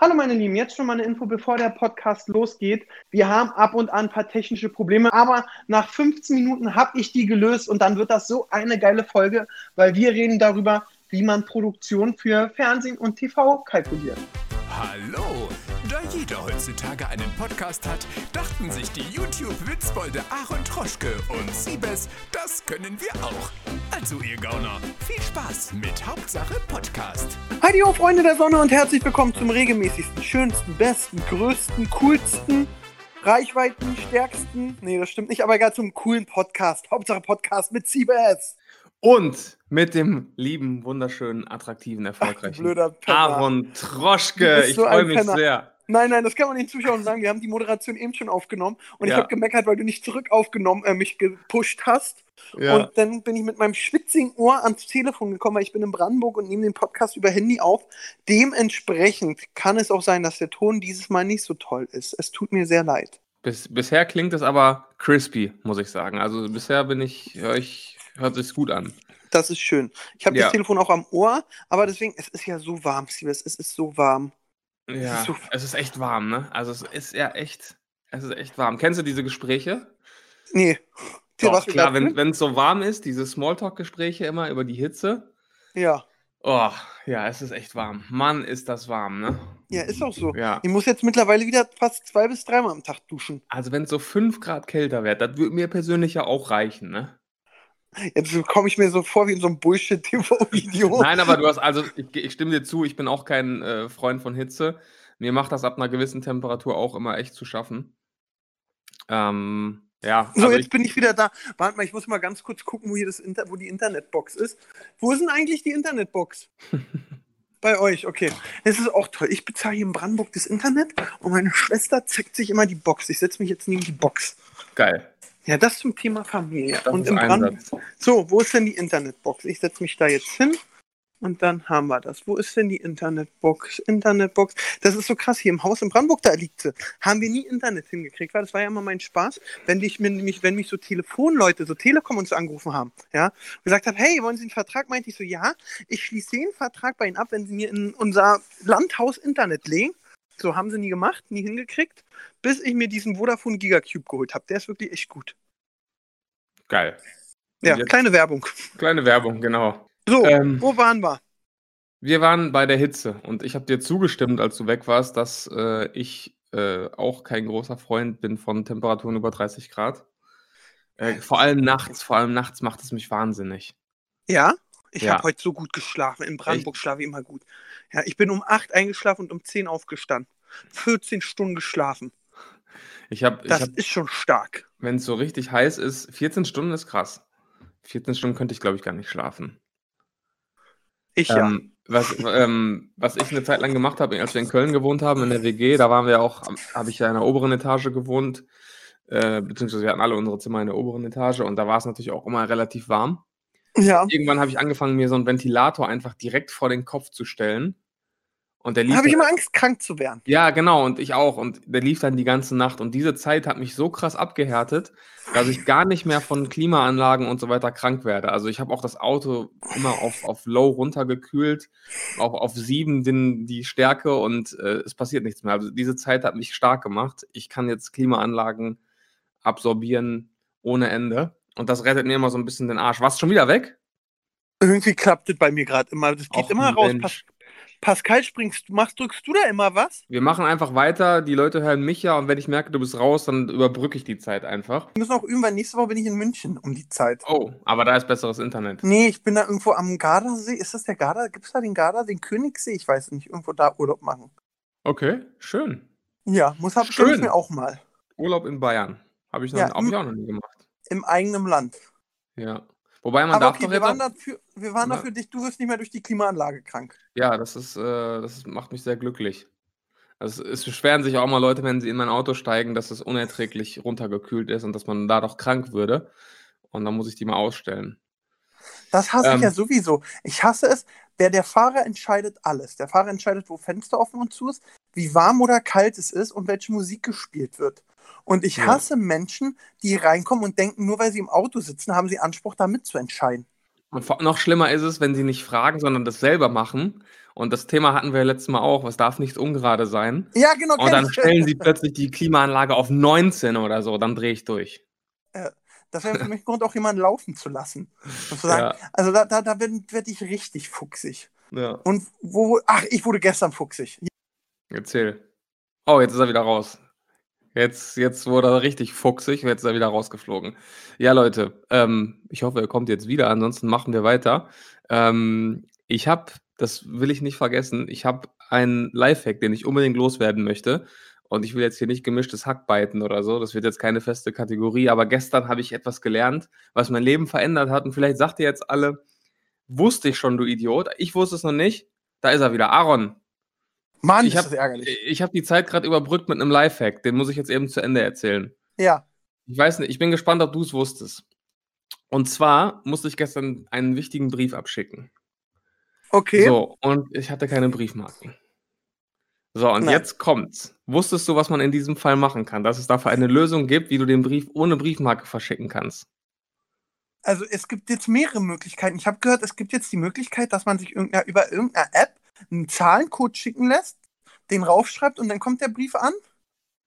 Hallo meine Lieben, jetzt schon mal eine Info, bevor der Podcast losgeht. Wir haben ab und an ein paar technische Probleme, aber nach 15 Minuten habe ich die gelöst und dann wird das so eine geile Folge, weil wir reden darüber, wie man Produktion für Fernsehen und TV kalkuliert. Hallo! Da jeder heutzutage einen Podcast hat, dachten sich die YouTube-Witzbolde Aaron Troschke und Siebes, das können wir auch. Also ihr Gauner, viel Spaß mit Hauptsache Podcast. Heidi ho, Freunde der Sonne und herzlich willkommen zum regelmäßigsten, schönsten, besten, größten, coolsten, Reichweiten, stärksten, nee, das stimmt nicht, aber egal zum coolen Podcast. Hauptsache Podcast mit Siebes. Und mit dem lieben, wunderschönen, attraktiven, erfolgreichen blöder Penner. Aaron Troschke. Ich so freue mich Penner. sehr. Nein, nein, das kann man den Zuschauern sagen. Wir haben die Moderation eben schon aufgenommen und ich Ja. habe gemeckert, weil du nicht zurück aufgenommen, äh, mich gepusht hast. Ja. Und dann bin ich mit meinem schwitzigen Ohr ans Telefon gekommen, weil ich bin in Brandenburg und nehme den Podcast über Handy auf. Dementsprechend kann es auch sein, dass der Ton dieses Mal nicht so toll ist. Es tut mir sehr leid. Bis, bisher klingt es aber crispy, muss ich sagen. Also bisher bin ich, hör ich, hört sich gut an. Das ist schön. Ich habe Ja. das Telefon auch am Ohr, aber deswegen, es ist ja so warm, Siebes. Es ist so warm. Ja, so- es ist echt warm, ne? Also es ist ja echt, es ist echt warm. Kennst du diese Gespräche? Nee. Doch, war's klar, egal? wenn wenn es so warm ist, diese Smalltalk-Gespräche immer über die Hitze. Ja. Oh, ja, es ist echt warm. Mann, ist das warm, ne? Ja, ist auch so. Ja. Ich muss jetzt mittlerweile wieder fast zwei bis dreimal am Tag duschen. Also wenn es so 5 Grad kälter wird, das würde mir persönlich ja auch reichen, ne? Jetzt komme ich mir so vor wie in so einem Bullshit-TV-Video. Nein, aber du hast, also ich, ich stimme dir zu, ich bin auch kein äh, Freund von Hitze. Mir macht das ab einer gewissen Temperatur auch immer echt zu schaffen. Ähm, ja, So, also jetzt ich, bin ich wieder da. Warte mal, ich muss mal ganz kurz gucken, wo hier das Inter wo die Internetbox ist. Wo ist denn eigentlich die Internetbox? Bei euch, okay. Das ist auch toll. Ich bezahle hier in Brandenburg das Internet und meine Schwester zeckt sich immer die Box. Ich setze mich jetzt neben die Box. geil. Ja, das zum Thema Familie. Das und im. Einsatz. So, wo ist denn die Internetbox? Ich setze mich da jetzt hin und dann haben wir das. Wo ist denn die Internetbox? Internetbox. Das ist so krass. Hier im Haus in Brandenburg, da liegt sie. Haben wir nie Internet hingekriegt, weil das war ja immer mein Spaß, wenn, ich, mir nämlich, wenn mich so Telefonleute, so Telekom uns angerufen haben, ja, und gesagt haben, hey, wollen Sie einen Vertrag? Meinte ich so, ja, ich schließe den Vertrag bei Ihnen ab, wenn Sie mir in unser Landhaus Internet legen. So haben sie nie gemacht, nie hingekriegt, bis ich mir diesen Vodafone Gigacube geholt habe. Der ist wirklich echt gut. Geil. Ja, jetzt kleine Werbung. kleine Werbung, genau. So, Ähm, wo waren wir? Wir waren bei der Hitze und ich habe dir zugestimmt, als du weg warst, dass äh, ich äh, auch kein großer Freund bin von Temperaturen über 30 Grad. Äh, vor allem nachts, vor allem nachts macht es mich wahnsinnig. Ja? Ich Ja. habe heute so gut geschlafen. In Brandenburg schlafe ich immer gut. Ja, ich bin um 8 eingeschlafen und um 10 aufgestanden. 14 Stunden geschlafen. Ich ich Das hab, ist schon stark. wenn es so richtig heiß ist, 14 Stunden ist krass. 14 Stunden könnte ich, glaube ich, gar nicht schlafen. Ich ja. Ähm, was, ähm, was ich eine Zeit lang gemacht habe, als wir in Köln gewohnt haben, in der WG, da waren wir auch, habe ich ja in der oberen Etage gewohnt, äh, beziehungsweise wir hatten alle unsere Zimmer in der oberen Etage und da war es natürlich auch immer relativ warm. Ja. Irgendwann habe ich angefangen, mir so einen Ventilator einfach direkt vor den Kopf zu stellen. Und der lief. Habe ich immer Angst, krank zu werden. ja, genau, und ich auch. Und der lief dann die ganze Nacht. Und diese Zeit hat mich so krass abgehärtet, dass ich gar nicht mehr von Klimaanlagen und so weiter krank werde. Also ich habe auch das Auto immer auf, auf Low runtergekühlt, auch auf sieben den, die Stärke und äh, es passiert nichts mehr. Also diese Zeit hat mich stark gemacht. Ich kann jetzt Klimaanlagen absorbieren ohne Ende. Und das rettet mir immer so ein bisschen den Arsch. Warst du schon wieder weg? Irgendwie klappt das bei mir gerade immer. Das geht Och, immer raus. Pas Pascal, springst du, machst, drückst du da immer was? Wir machen einfach weiter. Die Leute hören mich ja und wenn ich merke, du bist raus, dann überbrücke ich die Zeit einfach. Wir müssen auch üben, weil nächste Woche bin ich in München um die Zeit. Oh, aber da ist besseres Internet. Nee, ich bin da irgendwo am Gardasee. Ist das der Garda? Gibt es da den Garda? Den Königssee? Ich weiß nicht. Irgendwo da Urlaub machen. Okay, schön. Ja, muss hab Schön. ich mir auch mal. Urlaub in Bayern. Habe ich, noch- Ja, hab ich auch noch nie gemacht. Im eigenen Land. Ja. Wobei man Aber darf okay, doch wir waren, dafür, wir waren Ja. dafür dich, du wirst nicht mehr durch die Klimaanlage krank. Ja, das ist, äh, das macht mich sehr glücklich. Also es beschweren sich auch mal Leute, wenn sie in mein Auto steigen, dass es unerträglich runtergekühlt ist und dass man da doch krank würde. Und dann muss ich die mal ausstellen. Das hasse ich Ähm. ja sowieso. Ich hasse es, der, der Fahrer entscheidet alles. Der Fahrer entscheidet, wo Fenster offen und zu ist, wie warm oder kalt es ist und welche Musik gespielt wird. Und ich Ja. hasse Menschen, die reinkommen und denken, nur weil sie im Auto sitzen, haben sie Anspruch, da mitzuentscheiden. Und noch schlimmer ist es, wenn sie nicht fragen, sondern das selber machen Und das Thema hatten wir ja letztes Mal auch, was darf nicht ungerade sein. Ja, genau. Und dann ich. stellen sie plötzlich die Klimaanlage auf 19 oder so, dann drehe ich durch. Das wäre für mich ein Grund, auch jemanden laufen zu lassen. Und zu sagen, Ja. Also da, da, da werde werd ich richtig fuchsig. Ja, Und wo, ach, ich wurde gestern fuchsig. Erzähl. Oh, jetzt ist er wieder raus. Jetzt, jetzt wurde er richtig fuchsig und jetzt ist er wieder rausgeflogen. Ja, Leute, ähm, ich hoffe, er kommt jetzt wieder, ansonsten machen wir weiter. Ähm, ich habe, das will ich nicht vergessen, ich habe einen Lifehack, den ich unbedingt loswerden möchte. Und ich will jetzt hier nicht gemischtes Hack biten oder so. Das wird jetzt keine feste Kategorie. Aber gestern habe ich etwas gelernt, was mein Leben verändert hat. Und vielleicht sagt ihr jetzt alle, wusste ich schon, du Idiot. Ich wusste es noch nicht. Da ist er wieder. Aaron, Mann, Ich ist hab- das ärgerlich. ich habe die Zeit gerade überbrückt mit einem Lifehack. Den muss ich jetzt eben zu Ende erzählen. Ja. Ich weiß nicht, ich bin gespannt, ob du es wusstest. Und zwar musste ich gestern einen wichtigen Brief abschicken. Okay. So, und ich hatte keine Briefmarken. So, und Nein. jetzt kommt's. Wusstest du, was man in diesem Fall machen kann? Dass es dafür eine Lösung gibt, wie du den Brief ohne Briefmarke verschicken kannst. Also es gibt jetzt mehrere Möglichkeiten. Ich habe gehört, es gibt jetzt die Möglichkeit, dass man sich irgendeiner, über irgendeine App einen Zahlencode schicken lässt, den raufschreibt und dann kommt der Brief an.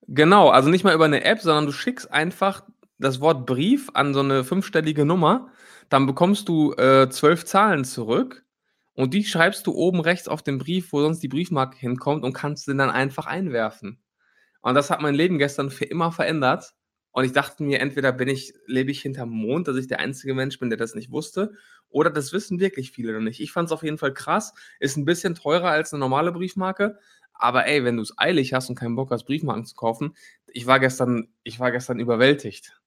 Genau, also nicht mal über eine App, sondern du schickst einfach das Wort Brief an so eine fünfstellige Nummer. Dann bekommst du äh, zwölf Zahlen zurück und die schreibst du oben rechts auf den Brief, wo sonst die Briefmarke hinkommt und kannst den dann einfach einwerfen. Und das hat mein Leben gestern für immer verändert. Und ich dachte mir, entweder bin ich, lebe ich hinterm Mond, dass ich der einzige Mensch bin, der das nicht wusste, oder das wissen wirklich viele noch nicht. Ich fand es auf jeden Fall krass. Ist ein bisschen teurer als eine normale Briefmarke, aber ey, wenn du es eilig hast und keinen Bock hast, Briefmarken zu kaufen, ich war gestern, ich war gestern überwältigt.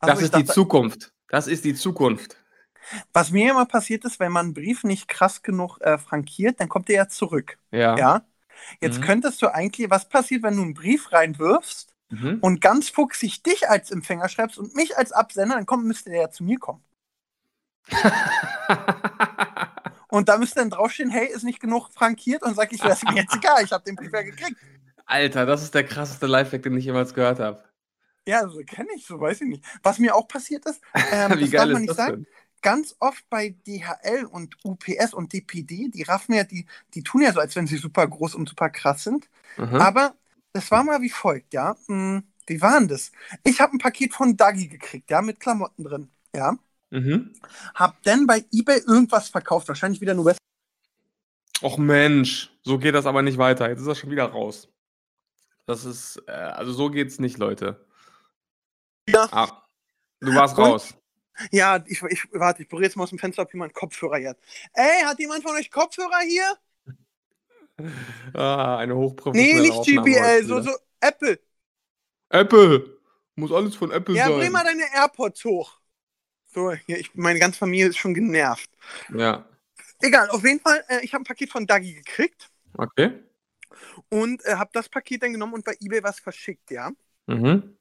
Also das ist die dachte, Zukunft. Das ist die Zukunft. was mir immer passiert ist, wenn man einen Brief nicht krass genug äh, frankiert, dann kommt der ja zurück. Ja. Ja. Jetzt Mhm. könntest du eigentlich, was passiert, wenn du einen Brief reinwirfst Mhm. und ganz fuchsig dich als Empfänger schreibst und mich als Absender, dann kommt, müsste der ja zu mir kommen. Und da müsste dann draufstehen, hey, ist nicht genug frankiert und sag ich, das ist mir jetzt egal, ich habe den ja gekriegt. Alter, das ist der krasseste Lifehack, den ich jemals gehört habe. Ja, so kenne ich, so weiß ich nicht. Was mir auch passiert ist, ähm, Wie das darf geil man ist nicht sagen, ganz oft bei DHL und UPS und DPD, die raffen ja, die, die tun ja so, als wenn sie super groß und super krass sind. Mhm. Aber das war mal wie folgt, ja. Hm, wie war denn das? Ich habe ein Paket von Dagi gekriegt, ja, mit Klamotten drin, ja. Mhm. Hab dann bei eBay irgendwas verkauft, wahrscheinlich wieder nur West. Och Mensch, so geht das aber nicht weiter. Jetzt ist er schon wieder raus. Das ist, äh, also so geht's nicht, Leute. Ja. Ah, du warst Und? raus. Ja, ich, ich warte, ich berühre jetzt mal aus dem Fenster, ob jemand Kopfhörer hier hat. Ey, hat jemand von euch Kopfhörer hier? Ah, eine Nee, hochprofessionelle nicht Aufnahme GBL, so, so Apple. Apple! Muss alles von Apple Ja, sein. bring mal deine AirPods hoch. So, ich, meine ganze Familie ist schon genervt. Ja, Egal, auf jeden Fall, äh, ich habe ein Paket von Dagi gekriegt okay. und äh, habe das Paket dann genommen und bei eBay was verschickt, ja. Mhm.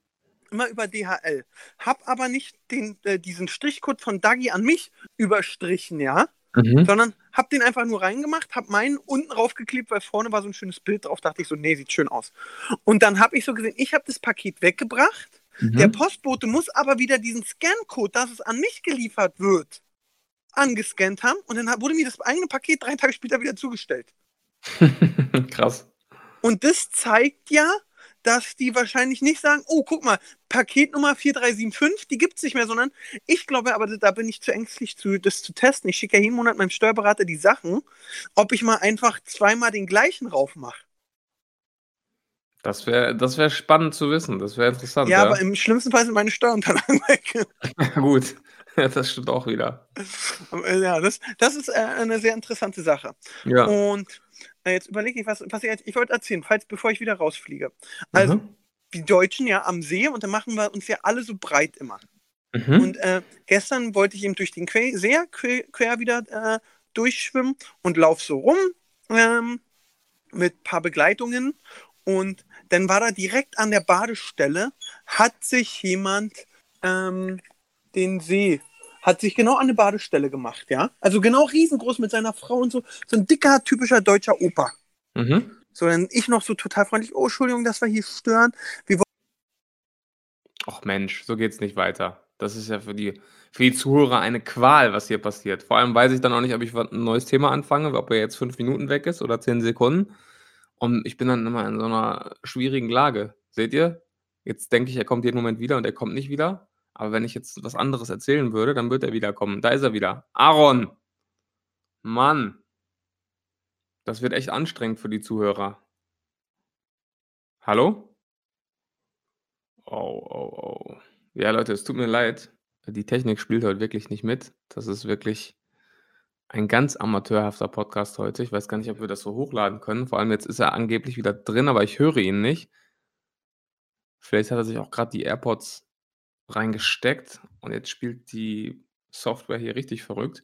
Immer über DHL. Hab aber nicht den, äh, diesen Strichcode von Dagi an mich überstrichen, ja, Mhm. sondern hab den einfach nur reingemacht, hab meinen unten raufgeklebt, weil vorne war so ein schönes Bild drauf, dachte ich so, nee, sieht schön aus. Und dann habe ich so gesehen, ich habe das Paket weggebracht, der Mhm. Postbote muss aber wieder diesen Scancode, dass es an mich geliefert wird, angescannt haben und dann wurde mir das eigene Paket drei Tage später wieder zugestellt. Krass. Und das zeigt ja, dass die wahrscheinlich nicht sagen, oh, guck mal, Paketnummer 4375, die gibt es nicht mehr, sondern ich glaube, aber da bin ich zu ängstlich, zu, das zu testen. Ich schicke ja jeden Monat meinem Steuerberater die Sachen, ob ich mal einfach zweimal den gleichen raufmache. Das wäre das wär spannend zu wissen. Das wäre interessant. Ja, Ja, aber im schlimmsten Fall sind meine Steuerunterlagen weg. gut. Das stimmt auch wieder. Ja, das, das ist äh, eine sehr interessante Sache. Ja. Und jetzt überlege ich, was, was ich, jetzt- ich wollte erzählen, falls bevor ich wieder rausfliege. Also, Mhm. die Deutschen ja am See und dann machen wir uns ja alle so breit immer. Mhm. Und äh, gestern wollte ich eben durch den que sehr quer, quer wieder äh, durchschwimmen und lauf so rum ähm, mit ein paar Begleitungen. Und dann war da direkt an der Badestelle, hat sich jemand ähm, den See, hat sich genau an eine Badestelle gemacht, ja. Also genau riesengroß mit seiner Frau und so, so ein dicker, typischer deutscher Opa. Mhm. So, dann ich noch so total freundlich, oh, Entschuldigung, dass wir hier stören. Ach Mensch, so geht's nicht weiter. Das ist ja für die, für die Zuhörer eine Qual, was hier passiert. Vor allem weiß ich dann auch nicht, ob ich ein neues Thema anfange, ob er jetzt fünf Minuten weg ist oder zehn Sekunden. Und ich bin dann immer in so einer schwierigen Lage. Seht ihr? Jetzt denke ich, er kommt jeden Moment wieder und er kommt nicht wieder. Aber wenn ich jetzt was anderes erzählen würde, dann wird er wiederkommen. Da ist er wieder. Aaron! Mann! Das wird echt anstrengend für die Zuhörer. Hallo? Oh, oh, oh. Ja, Leute, es tut mir leid. Die Technik spielt heute wirklich nicht mit. Das ist wirklich ein ganz amateurhafter Podcast heute. Ich weiß gar nicht, ob wir das so hochladen können. Vor allem jetzt ist er angeblich wieder drin, aber ich höre ihn nicht. Vielleicht hat er sich auch gerade die AirPods reingesteckt und jetzt spielt die Software hier richtig verrückt.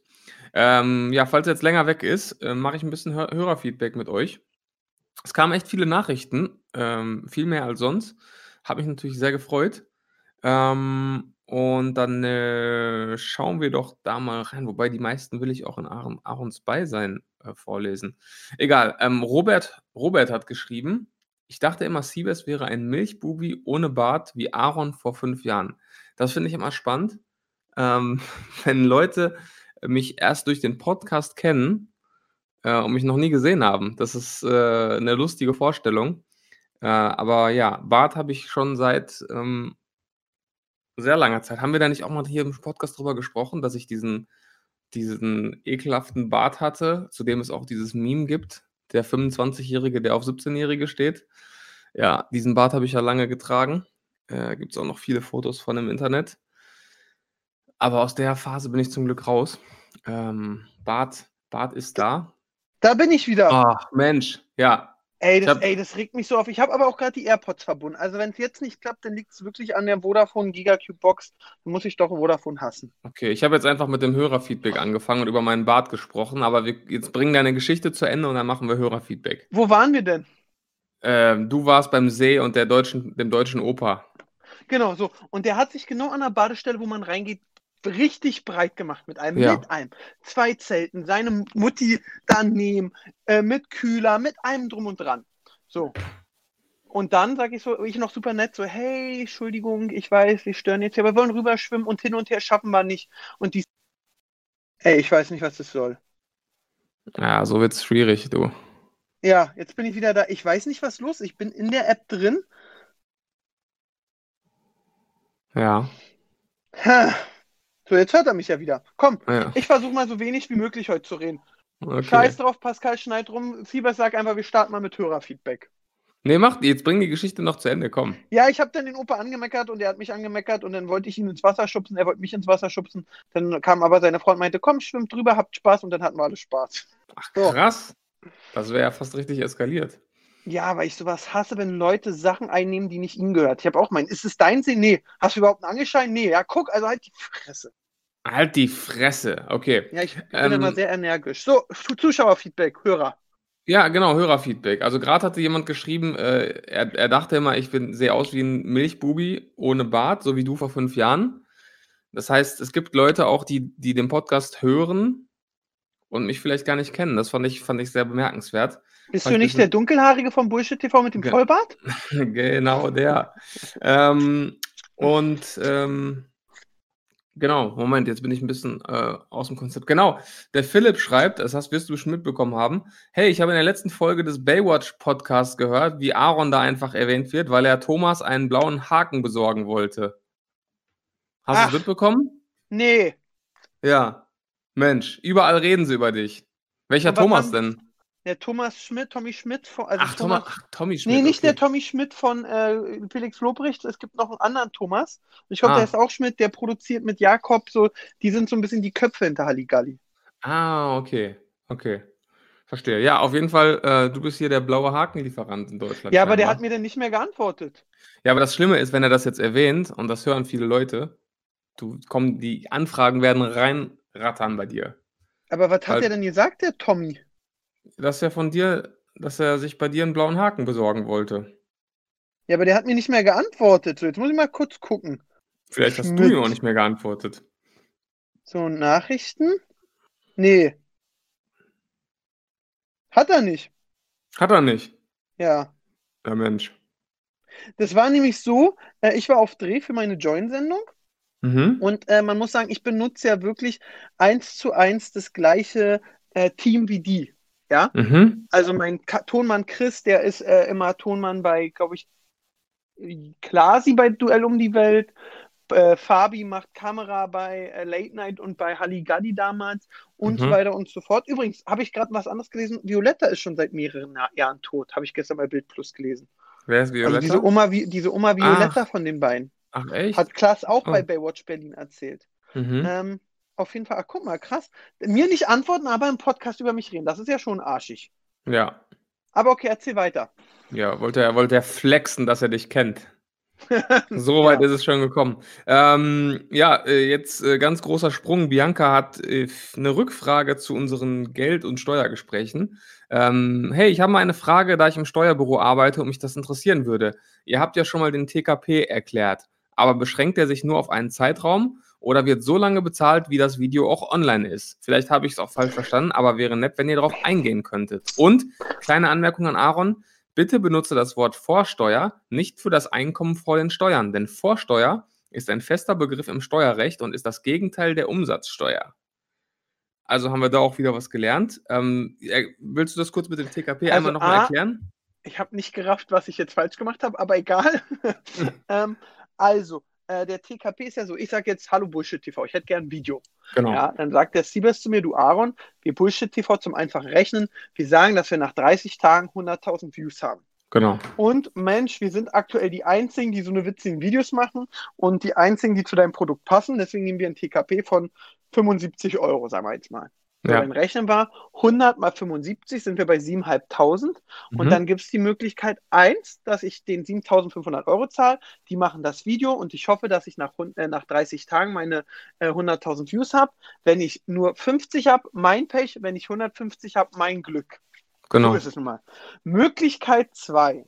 Ähm, ja, falls er jetzt länger weg ist, äh, mache ich ein bisschen Hör Hörerfeedback mit euch. Es kamen echt viele Nachrichten, ähm, viel mehr als sonst. Hat mich natürlich sehr gefreut. Ähm, und dann äh, schauen wir doch da mal rein, wobei die meisten will ich auch in Aaron, Aarons Beisein äh, vorlesen. Egal, ähm, Robert, Robert hat geschrieben, ich dachte immer, Siebes wäre ein Milchbubi ohne Bart wie Aaron vor fünf Jahren. Das finde ich immer spannend, ähm, wenn Leute mich erst durch den Podcast kennen äh, und mich noch nie gesehen haben. Das ist äh, eine lustige Vorstellung. Äh, aber ja, Bart habe ich schon seit ähm, sehr langer Zeit. Haben wir da nicht auch mal hier im Podcast drüber gesprochen, dass ich diesen, diesen ekelhaften Bart hatte, zu dem es auch dieses Meme gibt, der 25-Jährige, der auf 17-Jährige steht. Ja, diesen Bart habe ich ja lange getragen. Äh, Gibt es auch noch viele Fotos von im Internet. Aber aus der Phase bin ich zum Glück raus. Ähm, Bart, Bart ist da. Da bin ich wieder. Ach, Mensch, ja. Ey, das, hab- ey, das regt mich so auf. Ich habe aber auch gerade die AirPods verbunden. Also wenn es jetzt nicht klappt, dann liegt es wirklich an der Vodafone Gigacube Box. Dann muss ich doch Vodafone hassen. Okay, ich habe jetzt einfach mit dem Hörerfeedback angefangen und über meinen Bart gesprochen, aber wir jetzt bringen deine Geschichte zu Ende und dann machen wir Hörerfeedback. Wo waren wir denn? Ähm, du warst beim See und der deutschen, dem deutschen Oper. Genau, so. Und der hat sich genau an der Badestelle, wo man reingeht, richtig breit gemacht mit einem, Ja. mit einem, zwei Zelten, seine Mutti daneben, äh, mit Kühler, mit allem drum und dran. So. Und dann sage ich so, ich noch super nett, so, hey, Entschuldigung, ich weiß, wir stören jetzt hier, aber wir wollen rüberschwimmen und hin und her schaffen wir nicht. Und die, ey, ich weiß nicht, was das soll. Ja, so wird's schwierig, du. Ja, jetzt bin ich wieder da. Ich weiß nicht, was los ist. Ich bin in der App drin. Ja, Ha. So, jetzt hört er mich ja wieder. Komm, ja. ich versuche mal so wenig wie möglich heute zu reden. Okay. Scheiß drauf, Pascal schneid rum. Siebers sag einfach, wir starten mal mit Hörerfeedback. Nee, mach, jetzt bring die Geschichte noch zu Ende, komm. Ja, ich habe dann den Opa angemeckert und er hat mich angemeckert und dann wollte ich ihn ins Wasser schubsen, er wollte mich ins Wasser schubsen. Dann kam aber seine Frau und meinte, komm, schwimmt drüber, habt Spaß und dann hatten wir alle Spaß. Ach, So. krass. Das wäre ja fast richtig eskaliert. Ja, weil ich sowas hasse, wenn Leute Sachen einnehmen, die nicht ihnen gehört. Ich habe auch meinen, ist es dein See? Nee. Hast du überhaupt einen Angelschein? Nee. Ja, guck, also halt die Fresse. Halt die Fresse. Okay. Ja, ich bin Ähm, immer sehr energisch. So, Zuschauerfeedback, Hörer. Ja, genau, Hörerfeedback. Also gerade hatte jemand geschrieben, äh, er, er dachte immer, ich bin, sehe aus wie ein Milchbubi ohne Bart, so wie du vor fünf Jahren. Das heißt, es gibt Leute auch, die, die den Podcast hören und mich vielleicht gar nicht kennen. Das fand ich, fand ich sehr bemerkenswert. Bist du ich nicht der Dunkelhaarige vom Bullshit TV mit dem Ge- Vollbart? genau der. ähm, und ähm, genau, Moment, jetzt bin ich ein bisschen äh, aus dem Konzept. Genau, der Philipp schreibt, das hast, wirst du schon mitbekommen haben. Hey, ich habe in der letzten Folge des Baywatch-Podcasts gehört, wie Aaron da einfach erwähnt wird, weil er Thomas einen blauen Haken besorgen wollte. Hast du es mitbekommen? Nee. Ja. Mensch, überall reden sie über dich. Welcher was Thomas denn? Der Thomas Schmidt, Tommy Schmidt von. Also Ach, Thomas, ach, Tommy Schmidt. Nee, nicht okay. der Tommy Schmidt von äh, Felix Lobrecht. Es gibt noch einen anderen Thomas. Ich glaube, Ah. der ist auch Schmidt, der produziert mit Jakob so. Die sind so ein bisschen die Köpfe hinter Halligalli. Ah, okay. Okay. Verstehe. Ja, auf jeden Fall, äh, du bist hier der blaue Hakenlieferant in Deutschland. Ja, aber der hat mir dann nicht mehr geantwortet. Ja, aber das Schlimme ist, wenn er das jetzt erwähnt, und das hören viele Leute, du kommen, die Anfragen werden reinrattern bei dir. Aber was hat Weil- der denn gesagt, der Tommy? Dass er von dir, dass er sich bei dir einen blauen Haken besorgen wollte. Ja, aber der hat mir nicht mehr geantwortet. So, jetzt muss ich mal kurz gucken. Vielleicht hast du Schmidt. ihm auch nicht mehr geantwortet. So, Nachrichten? Nee. Hat er nicht. Hat er nicht. Ja. Der Mensch. Das war nämlich so, äh, ich war auf Dreh für meine Join-Sendung Mhm. Und äh, man muss sagen, ich benutze ja wirklich eins zu eins das gleiche äh, Team wie die. Ja. Mhm. Also mein Ka Tonmann Chris, der ist äh, immer Tonmann bei, glaube ich, Klasi bei Duell um die Welt. Äh, Fabi macht Kamera bei äh, Late Night und bei Halligalli damals und mhm. so weiter und so fort. Übrigens, habe ich gerade was anderes gelesen. Violetta ist schon seit mehreren Jahren tot, habe ich gestern bei Bild Plus gelesen. Wer ist Violetta? Also diese Oma, diese Oma Violetta Ach. von den beiden. Ach echt? Hat Klaas auch oh. bei Baywatch Berlin erzählt. Mhm. Ähm, auf jeden Fall, ach, guck mal, krass. Mir nicht antworten, aber im Podcast über mich reden. Das ist ja schon arschig. Ja. Aber okay, erzähl weiter. Ja, wollte er, wollte er flexen, dass er dich kennt. so weit ja. ist es schon gekommen. Ähm, ja, äh, jetzt äh, ganz großer Sprung. Bianca hat äh, eine Rückfrage zu unseren Geld- und Steuergesprächen. Ähm, hey, ich habe mal eine Frage, da ich im Steuerbüro arbeite und mich das interessieren würde. Ihr habt ja schon mal den TKP erklärt, aber beschränkt er sich nur auf einen Zeitraum oder wird so lange bezahlt, wie das Video auch online ist? Vielleicht habe ich es auch falsch verstanden, aber wäre nett, wenn ihr darauf eingehen könntet. Und kleine Anmerkung an Aaron. Bitte benutze das Wort Vorsteuer nicht für das Einkommen vor den Steuern, denn Vorsteuer ist ein fester Begriff im Steuerrecht und ist das Gegenteil der Umsatzsteuer. Also haben wir da auch wieder was gelernt. Ähm, willst du das kurz mit dem TKP also einmal nochmal erklären? Ich habe nicht gerafft, was ich jetzt falsch gemacht habe, aber egal. ähm, also, äh, der TKP ist ja so, ich sage jetzt Hallo Bullshit TV, ich hätte gern ein Video. Genau. Ja, dann sagt der Siebes zu mir, du Aaron, wir Bullshit TV zum einfachen Rechnen, wir sagen, dass wir nach 30 Tagen 100.000 Views haben. Genau. Und Mensch, wir sind aktuell die Einzigen, die so eine witzigen Videos machen und die Einzigen, die zu deinem Produkt passen. Deswegen nehmen wir ein TKP von 75 Euro, sagen wir jetzt mal. Ja. Dann rechnen wir 100 mal 75 sind wir bei 7.500 mhm. und dann gibt es die Möglichkeit eins, dass ich den 7.500 Euro zahle, die machen das Video und ich hoffe, dass ich nach, äh, nach 30 Tagen meine äh, 100.000 Views habe. Wenn ich nur 50 habe, mein Pech, wenn ich 150 habe, mein Glück. Genau. So ist es nun mal. Möglichkeit 2.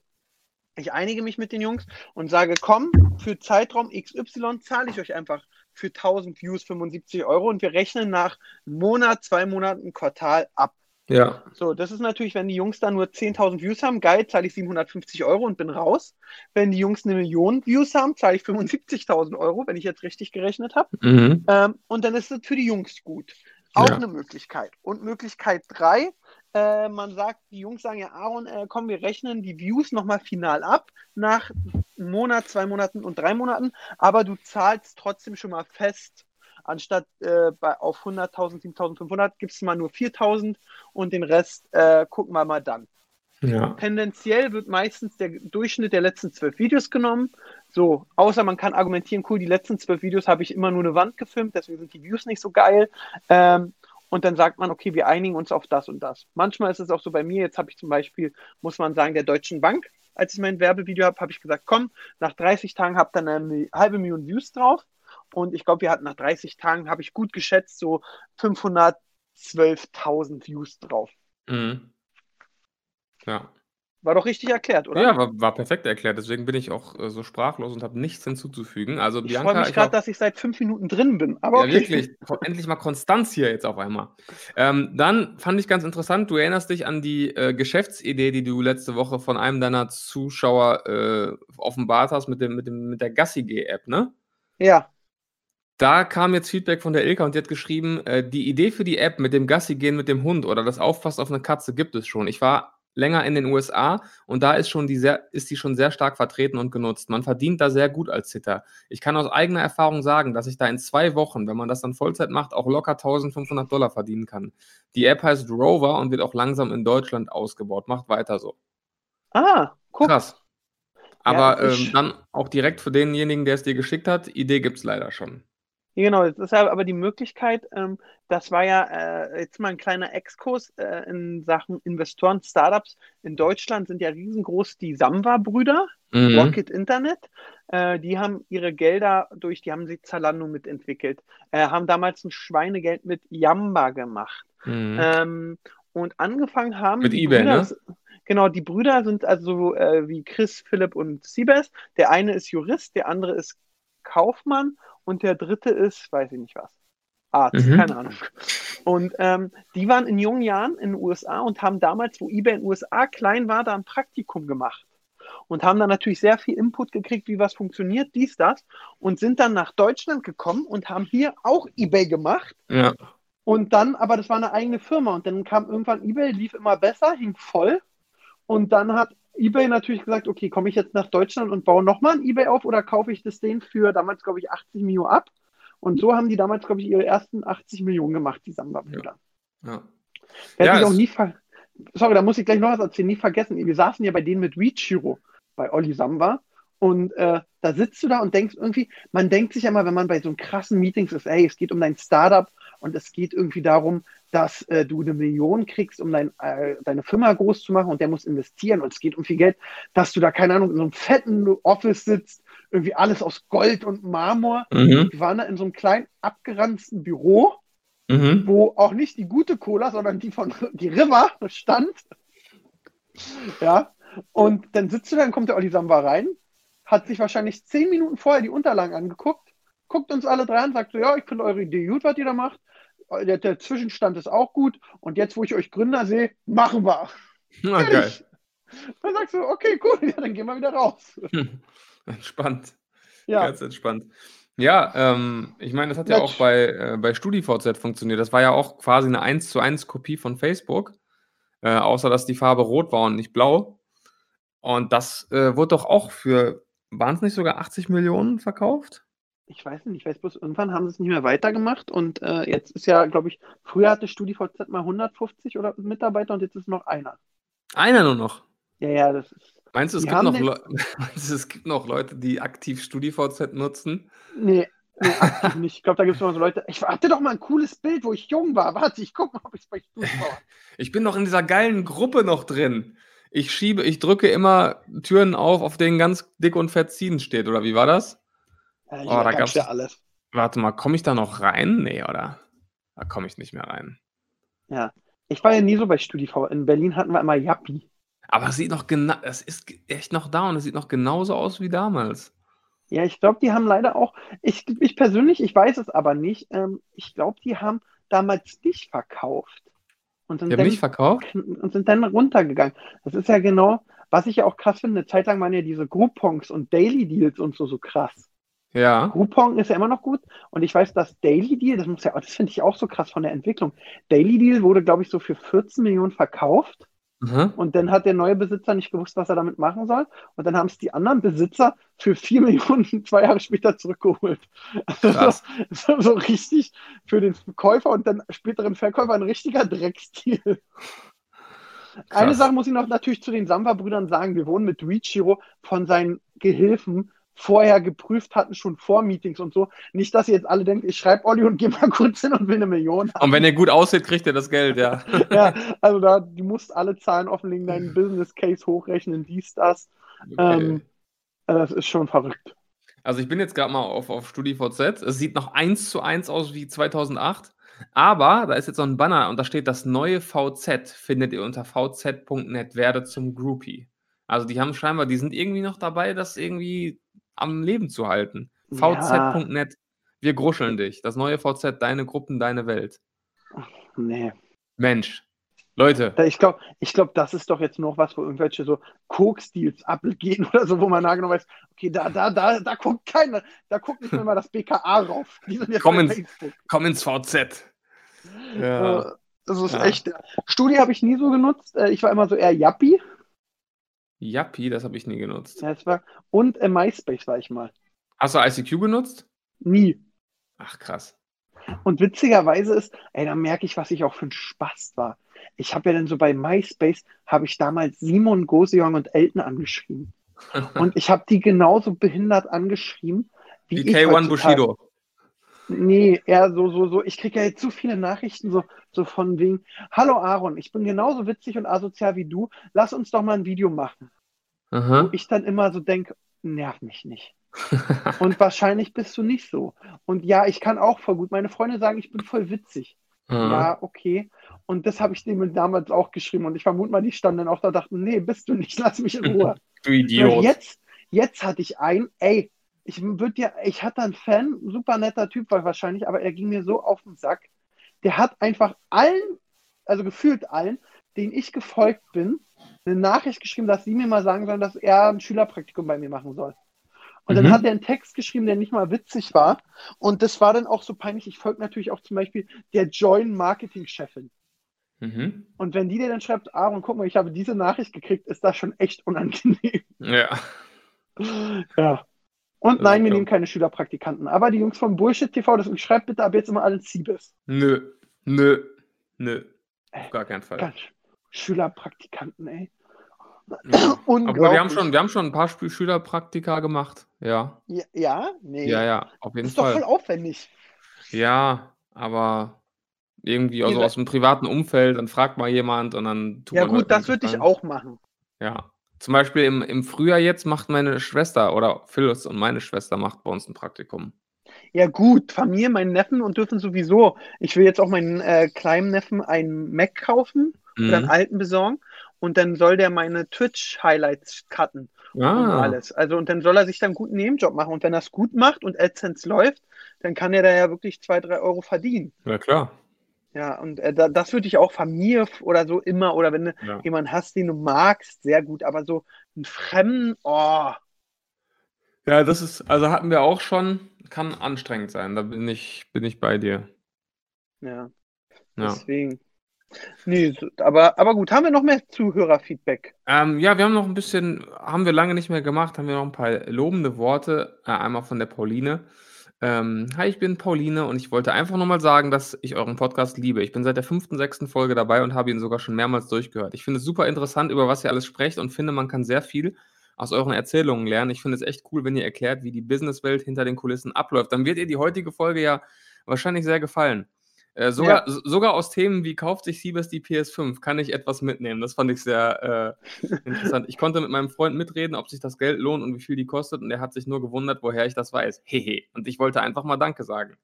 Ich einige mich mit den Jungs und sage, komm, für Zeitraum XY zahle ich euch einfach für 1000 Views 75 Euro und wir rechnen nach Monat, zwei Monaten, Quartal ab. Ja. So, das ist natürlich, wenn die Jungs dann nur 10.000 Views haben, geil, zahle ich 750 Euro und bin raus. Wenn die Jungs eine Million Views haben, zahle ich 75.000 Euro, wenn ich jetzt richtig gerechnet habe. Mhm. Ähm, und dann ist es für die Jungs gut. Auch ja. eine Möglichkeit. Und Möglichkeit drei, äh, man sagt, die Jungs sagen ja, Aaron, äh, komm, wir rechnen die Views nochmal final ab nach einem Monat, zwei Monaten und drei Monaten, aber du zahlst trotzdem schon mal fest. Anstatt äh, bei, auf 100.000, 7.500 gibst du mal nur 4.000 und den Rest äh, gucken wir mal dann. Ja. Tendenziell wird meistens der Durchschnitt der letzten zwölf Videos genommen. So, außer man kann argumentieren, cool, die letzten zwölf Videos habe ich immer nur eine Wand gefilmt, deswegen sind die Views nicht so geil. Ähm, und dann sagt man, okay, wir einigen uns auf das und das. Manchmal ist es auch so bei mir, jetzt habe ich zum Beispiel, muss man sagen, der Deutschen Bank, als ich mein Werbevideo habe, habe ich gesagt, komm, nach 30 Tagen habt ihr eine halbe Million Views drauf. Und ich glaube, wir hatten nach 30 Tagen, habe ich gut geschätzt, so 512.000 Views drauf. Mhm. Ja. War doch richtig erklärt, oder? Ja, war, war perfekt erklärt. Deswegen bin ich auch äh, so sprachlos und habe nichts hinzuzufügen. Also, ich freue mich gerade, dass ich seit fünf Minuten drin bin. Aber ja, okay. wirklich. Endlich mal Konstanz hier jetzt auf einmal. Ähm, dann fand ich ganz interessant, du erinnerst dich an die äh, Geschäftsidee, die du letzte Woche von einem deiner Zuschauer äh, offenbart hast mit, dem, mit, dem, mit der Gassi-G-App, ne? Ja. Da kam jetzt Feedback von der Ilka und die hat geschrieben, äh, die Idee für die App mit dem Gassi gehen mit dem Hund oder das Aufpassen auf eine Katze gibt es schon. Ich war länger in den USA und da ist schon die sehr, ist die schon sehr stark vertreten und genutzt. Man verdient da sehr gut als Sitter. Ich kann aus eigener Erfahrung sagen, dass ich da in zwei Wochen, wenn man das dann Vollzeit macht, auch locker 1500 Dollar verdienen kann. Die App heißt Rover und wird auch langsam in Deutschland ausgebaut. Macht weiter so. Ah, guck. Krass. Aber ja, ähm, dann auch direkt für denjenigen, der es dir geschickt hat, Idee gibt es leider schon. Genau, das ist aber die Möglichkeit, ähm, das war ja äh, jetzt mal ein kleiner Exkurs äh, in Sachen Investoren, Startups. In Deutschland sind ja riesengroß die Samwa-Brüder, mhm. Rocket Internet. Äh, die haben ihre Gelder durch, die haben sie Zalando mitentwickelt, äh, haben damals ein Schweinegeld mit Yamba gemacht. Mhm. Ähm, und angefangen haben. Mit eBay, Brüder, ne? Genau, die Brüder sind also äh, wie Chris, Philipp und Siebes. Der eine ist Jurist, der andere ist Kaufmann und der dritte ist, weiß ich nicht was. Arzt, mhm. keine Ahnung. Und ähm, die waren in jungen Jahren in den USA und haben damals, wo eBay in den USA klein war, da ein Praktikum gemacht. und haben dann natürlich sehr viel Input gekriegt, wie was funktioniert, dies, das, und sind dann nach Deutschland gekommen und haben hier auch eBay gemacht. Ja. Und dann, aber das war eine eigene Firma und dann kam irgendwann eBay, lief immer besser, hing voll. Und dann hat eBay natürlich gesagt, okay, komme ich jetzt nach Deutschland und baue nochmal ein eBay auf oder kaufe ich das denen für damals, glaube ich, 80 Millionen ab? Und so haben die damals, glaube ich, ihre ersten 80 Millionen gemacht, die Samba-Brüder. ja. Ja, ich auch nie ver Sorry, da muss ich gleich noch was erzählen. Nie vergessen. Wir saßen ja bei denen mit Reachiro bei Olli Samba. Und äh, da sitzt du da und denkst irgendwie, man denkt sich ja immer, wenn man bei so einem krassen Meetings ist, ey, es geht um dein Startup und es geht irgendwie darum, dass äh, du eine Million kriegst, um dein, äh, deine Firma groß zu machen und der muss investieren und es geht um viel Geld, dass du da, keine Ahnung, in so einem fetten Office sitzt, irgendwie alles aus Gold und Marmor. Mhm. Wir waren da in so einem kleinen abgeranzten Büro Mhm. wo auch nicht die gute Cola, sondern die von die River stand. Ja, und dann sitzt du da, dann kommt der Olli Samba rein, hat sich wahrscheinlich zehn Minuten vorher die Unterlagen angeguckt, guckt uns alle drei an, sagt so, ja, ich finde eure Idee gut, was ihr da macht. Der, der Zwischenstand ist auch gut. Und jetzt, wo ich euch Gründer sehe, machen wir. Na, geil. Dann sagst du, okay, cool, ja, dann gehen wir wieder raus. Entspannt. Ja, Ganz entspannt. Ja, ähm, ich meine, das hat ja Mensch. auch bei, äh, bei StudiVZ funktioniert. Das war ja auch quasi eine 1 zu 1 Kopie von Facebook, äh, außer dass die Farbe rot war und nicht blau. Und das äh, wurde doch auch für, waren es nicht sogar 80 Millionen verkauft? Ich weiß nicht, ich weiß bloß, irgendwann haben sie es nicht mehr weitergemacht und äh, jetzt ist ja, glaube ich, früher hatte StudiVZ mal 150 oder Mitarbeiter und jetzt ist noch einer. Einer nur noch. Ja, ja, das ist. Meinst du, es gibt, noch du, es gibt noch Leute, die aktiv StudiVZ nutzen? Nee, nee aktiv nicht. Ich glaube, da gibt es immer so Leute. Ich hatte doch mal ein cooles Bild, wo ich jung war. Warte, ich gucke mal, ob ich es bei StudiVZ. Ich bin noch in dieser geilen Gruppe noch drin. Ich schiebe, ich drücke immer Türen auf, auf denen ganz dick und fett ziehen steht, oder wie war das? Ja, Oh, da gab's- ja alles. Warte mal, komme ich da noch rein? Nee, oder? Da komme ich nicht mehr rein. Ja. Ich war ja nie so bei StudiV. In Berlin hatten wir immer Yappi. Aber es sieht noch genau, es ist echt noch da und es sieht noch genauso aus wie damals. Ja, ich glaube, die haben leider auch. Ich, ich persönlich, ich weiß es aber nicht. Ähm, ich glaube, die haben damals dich verkauft. Und sind, Die haben dann, mich verkauft? und sind dann runtergegangen. Das ist ja genau, was ich ja auch krass finde. Eine Zeit lang waren ja diese Groupons und Daily Deals und so so krass. Ja. Groupon ist ja immer noch gut. Und ich weiß, dass Daily Deal, das muss ja, das finde ich auch so krass von der Entwicklung. Daily Deal wurde, glaube ich, so für 14 Millionen verkauft. Mhm. Und dann hat der neue Besitzer nicht gewusst, was er damit machen soll. Und dann haben es die anderen Besitzer für 4 Millionen zwei Jahre später zurückgeholt. Also Krass. so, so richtig für den Käufer und dann späteren Verkäufer ein richtiger Drecksdeal. Eine. Sache muss ich noch natürlich zu den Samba-Brüdern sagen. Wir wurden mit Riichiro von seinen Gehilfen vorher geprüft hatten, schon vor Meetings und so. Nicht, dass ihr jetzt alle denkt, ich schreibe Olli und gehe mal kurz hin und will eine Million haben. Und wenn ihr gut aussieht, kriegt ihr das Geld, ja. ja, also da, du musst alle Zahlen offenlegen, deinen Business Case hochrechnen, dies, das. Okay. Ähm, äh, das ist schon verrückt. Also ich bin jetzt gerade mal auf, auf StudiVZ. Es sieht noch eins zu eins aus wie 2008. Aber da ist jetzt so ein Banner und da steht, das neue VZ findet ihr unter vz.net, werde zum Groupie. Also die haben scheinbar, die sind irgendwie noch dabei, das irgendwie am Leben zu halten. Ja. vz.net, wir gruscheln dich. Das neue VZ, deine Gruppen, deine Welt. Nee. Mensch, Leute, Ich glaube, ich glaub, das ist doch jetzt noch was, wo irgendwelche so Coke-Steals abgehen oder so, wo man nah genau weiß, okay, da, da, da, da guckt keiner, da guckt nicht mehr mal das BKA rauf. Die sind jetzt Komm ins- komm ins VZ. Ja. Das ist Ja. echt. Studi habe ich nie so genutzt. Äh, Ich war immer so eher Yappi. Yappi, das habe ich nie genutzt. Ja, das war, und äh, MySpace war ich mal. Hast du ICQ genutzt? Nie. Ach krass. Und witzigerweise ist, ey, da merke ich, was ich auch für ein Spaß war. Ich habe ja dann so bei MySpace, habe ich damals Simon, Goseong und Elton angeschrieben. Und ich habe die genauso behindert angeschrieben, wie ich K1 heutzutage. Bushido. Nee, eher so, so, so. Ich kriege ja jetzt so viele Nachrichten, so, so von wegen, hallo Aaron, ich bin genauso witzig und asozial wie du, lass uns doch mal ein Video machen. Aha. Wo ich dann immer so denke, nerv mich nicht. Und wahrscheinlich bist du nicht so. Und ja, ich kann auch voll gut. Meine Freunde sagen, ich bin voll witzig. Aha. Ja, okay. Und das habe ich dem damals auch geschrieben. Und ich vermute mal, die standen dann auch da und dachten, nee, bist du nicht, lass mich in Ruhe. Du Idiot. Jetzt, jetzt hatte ich einen, ey, ich würde dir, ich hatte einen Fan, super netter Typ war wahrscheinlich, aber er ging mir so auf den Sack. Der hat einfach allen, also gefühlt allen, den ich gefolgt bin, eine Nachricht geschrieben, dass sie mir mal sagen sollen, dass er ein Schülerpraktikum bei mir machen soll. Und dann Mhm. hat er einen Text geschrieben, der nicht mal witzig war. Und das war dann auch so peinlich. Ich folge natürlich auch zum Beispiel der Join-Marketing-Chefin. Mhm. Und wenn die dir dann schreibt, Aaron, guck mal, ich habe diese Nachricht gekriegt, ist das schon echt unangenehm. Ja. Ja. Und nein, ist wir nehmen keine Schülerpraktikanten. Aber die Jungs von Bullshit TV, das schreibt bitte ab jetzt immer alle Siebes. Nö. Nö. Nö. Auf gar keinen Fall. Ganz Schülerpraktikanten, ey. Ja. Aber wir haben, schon, wir haben schon ein paar Schülerpraktika gemacht. Ja. Ja, ja? nee. Ja, ja, auf Das jeden ist doch voll Fall. aufwendig. Ja, aber irgendwie also aus dem privaten Umfeld, dann fragt mal jemand und dann tut Ja man gut, das würde ich auch machen. Ja. Zum Beispiel im, im Frühjahr jetzt macht meine Schwester oder Phyllis und meine Schwester macht bei uns ein Praktikum. Ja gut, Familie, meinen Neffen und dürfen sowieso. Ich will jetzt auch meinen äh, kleinen Neffen einen Mac kaufen oder einen Mhm. alten besorgen und dann soll der meine Twitch-Highlights cutten und Ah, alles. Also und dann soll er sich dann einen guten Nebenjob machen und wenn er es gut macht und AdSense läuft, dann kann er da ja wirklich zwei, drei Euro verdienen. ja klar. Ja, und äh, da, das würde ich auch Familie oder so immer oder wenn du Ja. jemanden hast, den du magst, sehr gut, aber so einen Fremden, oh, Ja, das ist, also hatten wir auch schon, kann anstrengend sein, da bin ich, bin ich bei dir. ja, Ja. deswegen. Nee, aber, aber gut, haben wir noch mehr Zuhörerfeedback? Ähm, ja, wir haben noch ein bisschen, haben wir lange nicht mehr gemacht, haben wir noch ein paar lobende Worte. Äh, einmal von der Pauline. Ähm, hi, ich bin Pauline und ich wollte einfach nur mal sagen, dass ich euren Podcast liebe. Ich bin seit der fünften, sechsten Folge dabei und habe ihn sogar schon mehrmals durchgehört. Ich finde es super interessant, über was ihr alles sprecht und finde, man kann sehr viel aus euren Erzählungen lernen. Ich finde es echt cool, wenn ihr erklärt, wie die Businesswelt hinter den Kulissen abläuft. Dann wird ihr die heutige Folge ja wahrscheinlich sehr gefallen. Äh, sogar, s- sogar aus Themen wie kauft sich Siebes die PS5 kann ich etwas mitnehmen. Das fand ich sehr äh, interessant. Ich konnte mit meinem Freund mitreden, ob sich das Geld lohnt und wie viel die kostet. Und er hat sich nur gewundert, woher ich das weiß. Hehe. Und ich wollte einfach mal Danke sagen.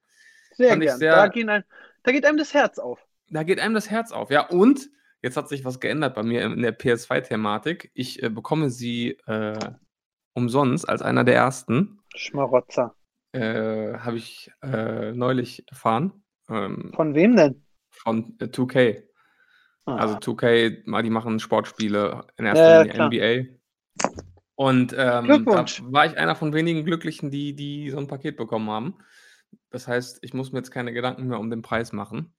Sehr Fand ich gern. sehr- da, da geht einem das Herz auf. Da geht einem das Herz auf. Ja, und jetzt hat sich was geändert bei mir in der PS2-Thematik. Ich äh, bekomme sie äh, umsonst als einer der ersten. Schmarotzer. Äh, Habe ich neulich erfahren. Ähm, Von wem denn? von äh, 2K. Ah, Also 2K, mal, die machen Sportspiele, in erster ja, Linie NBA. Und ähm, da war ich einer von wenigen Glücklichen, die, die so ein Paket bekommen haben. Das heißt, ich muss mir jetzt keine Gedanken mehr um den Preis machen.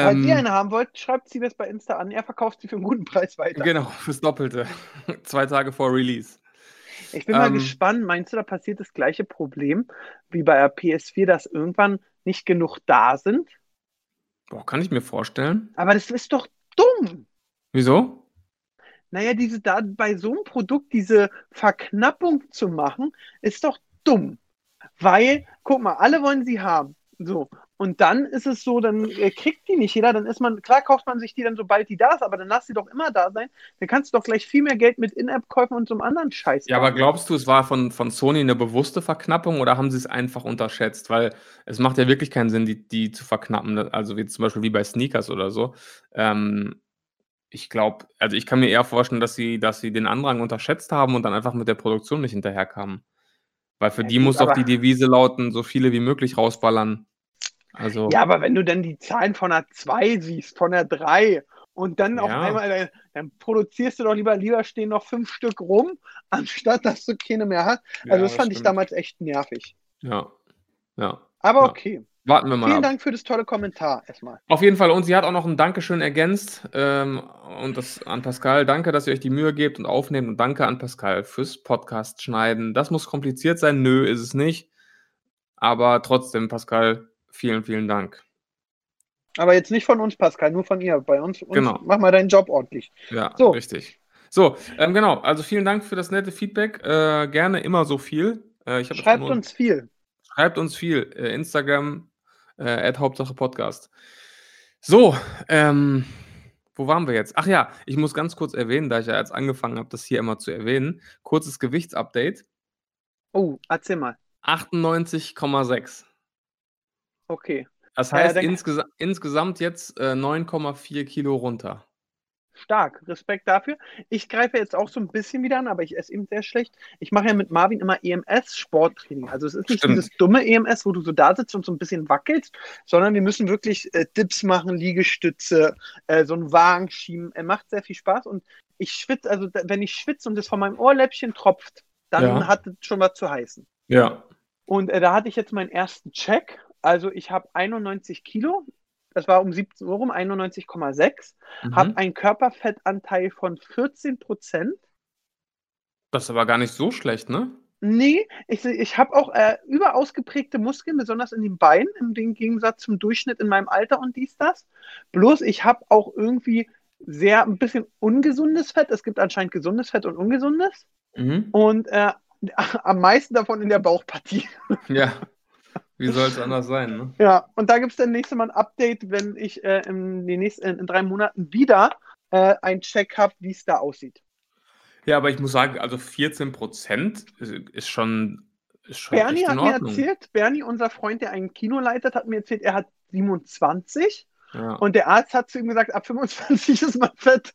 Falls Ähm, ihr eine haben wollt, schreibt sie das bei Insta an. Er verkauft sie für einen guten Preis weiter. genau, fürs Doppelte. Zwei Tage vor Release. Ich bin mal Ähm, gespannt. Meinst du, da passiert das gleiche Problem wie bei der PS4, dass irgendwann nicht genug da sind? Boah, kann ich mir vorstellen. Aber das ist doch dumm. Wieso? Naja, diese da bei so einem Produkt diese Verknappung zu machen, ist doch dumm. Weil, guck mal, alle wollen sie haben. So. Und dann ist es so, dann äh, kriegt die nicht jeder, dann ist man, klar kauft man sich die dann, sobald die da ist, aber dann lass sie doch immer da sein. Dann kannst du doch gleich viel mehr Geld mit In-App-Käufen und so einem anderen Scheiß Ja, aber machen. glaubst du, es war von, von Sony eine bewusste Verknappung oder haben sie es einfach unterschätzt? Weil es macht ja wirklich keinen Sinn, die, die zu verknappen. Also wie zum Beispiel wie bei Sneakers oder so. Ähm, ich glaube, also ich kann mir eher vorstellen, dass sie, dass sie den Andrang unterschätzt haben und dann einfach mit der Produktion nicht hinterherkamen. Weil für Ja, die muss doch die Devise lauten, so viele wie möglich rausballern. Also, Ja, aber wenn du dann die Zahlen von einer 2 siehst, von einer 3 und dann auf Ja. einmal, dann, dann produzierst du doch lieber, lieber stehen noch fünf Stück rum, anstatt dass du keine mehr hast. ja, Also das fand ich stimmt. damals echt nervig. Ja, ja. Aber okay. Warten wir mal Vielen ab. Dank für das tolle Kommentar erstmal. Auf jeden Fall, und sie hat auch noch ein Dankeschön ergänzt ähm, und das an Pascal. Danke, dass ihr euch die Mühe gebt und aufnehmt und danke an Pascal fürs Podcast schneiden. Das muss kompliziert sein. Nö, ist es nicht. Aber trotzdem, Pascal, vielen, vielen Dank. Aber jetzt nicht von uns, Pascal, nur von ihr. Bei uns, uns Genau. mach mal deinen Job ordentlich. Ja, So. richtig. So, ähm, genau. Also vielen Dank für das nette Feedback. Äh, gerne immer so viel. Äh, Schreibt nur- uns viel. Schreibt uns viel. Äh, Instagram, äh, Hauptsache Podcast. So, ähm, wo waren wir jetzt? Ach ja, ich muss ganz kurz erwähnen, da ich ja jetzt angefangen habe, das hier immer zu erwähnen. Kurzes Gewichtsupdate. Oh, erzähl mal. 98,6. Okay. Das Ja, ja, heißt dann- insgesa insgesamt jetzt äh, 9,4 Kilo runter. Stark. Respekt dafür. Ich greife jetzt auch so ein bisschen wieder an, aber ich esse eben sehr schlecht. Ich mache ja mit Marvin immer EMS-Sporttraining. Also es ist nicht Stimmt. dieses dumme EMS, wo du so da sitzt und so ein bisschen wackelst, sondern wir müssen wirklich äh, Dips machen, Liegestütze, äh, so einen Wagen schieben. Er macht sehr viel Spaß und ich schwitze, also wenn ich schwitze und es von meinem Ohrläppchen tropft, dann Ja. hat es schon was zu heißen. Ja. Und äh, da hatte ich jetzt meinen ersten Check. Also ich habe 91 Kilo. Das war um 17 Uhr rum, 91,6. Mhm. Habe einen Körperfettanteil von 14 Prozent. Das ist aber gar nicht so schlecht, ne? Nee, ich, ich habe auch äh, überaus geprägte Muskeln, besonders in den Beinen, im Gegensatz zum Durchschnitt in meinem Alter und dies, das. Bloß ich habe auch irgendwie sehr ein bisschen ungesundes Fett. Es gibt anscheinend gesundes Fett und ungesundes. Mhm. Und äh, am meisten davon in der Bauchpartie. Ja. Wie soll es anders sein, ne? Ja, und da gibt es dann nächstes Mal ein Update, wenn ich äh, in, den nächsten, in, drei Monaten wieder äh, einen Check habe, wie es da aussieht. Ja, aber ich muss sagen, also 14 Prozent ist schon, ist schon Bernie hat mir erzählt, Bernie, unser Freund, der ein Kino leitet, hat mir erzählt, er hat 27 Ja, und der Arzt hat zu ihm gesagt, ab 25 ist man fett.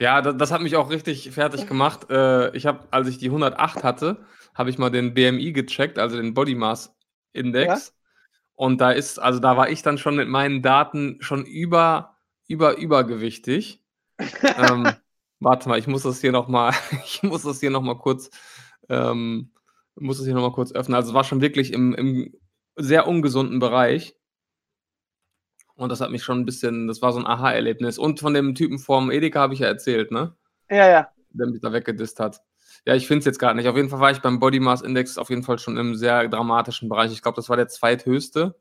ja das, das hat mich auch richtig fertig gemacht. Äh, ich habe, als ich die 108 hatte, habe ich mal den BMI gecheckt, also den Body Mass Index. Und da ist, also da war ich dann schon mit meinen Daten schon über, über, übergewichtig. ähm, warte mal, ich muss das hier nochmal, ich muss das hier nochmal kurz, ähm, muss das hier noch mal kurz öffnen. Also es war schon wirklich im, im sehr ungesunden Bereich. Und das hat mich schon ein bisschen, das war so ein Aha-Erlebnis. Und von dem Typen vom Edeka habe ich ja erzählt, ne? Ja, ja. Der mich da weggedisst hat. Ja, ich finde es jetzt gerade nicht. Auf jeden Fall war ich beim Body Mass Index auf jeden Fall schon im sehr dramatischen Bereich. Ich glaube, das war der zweithöchste.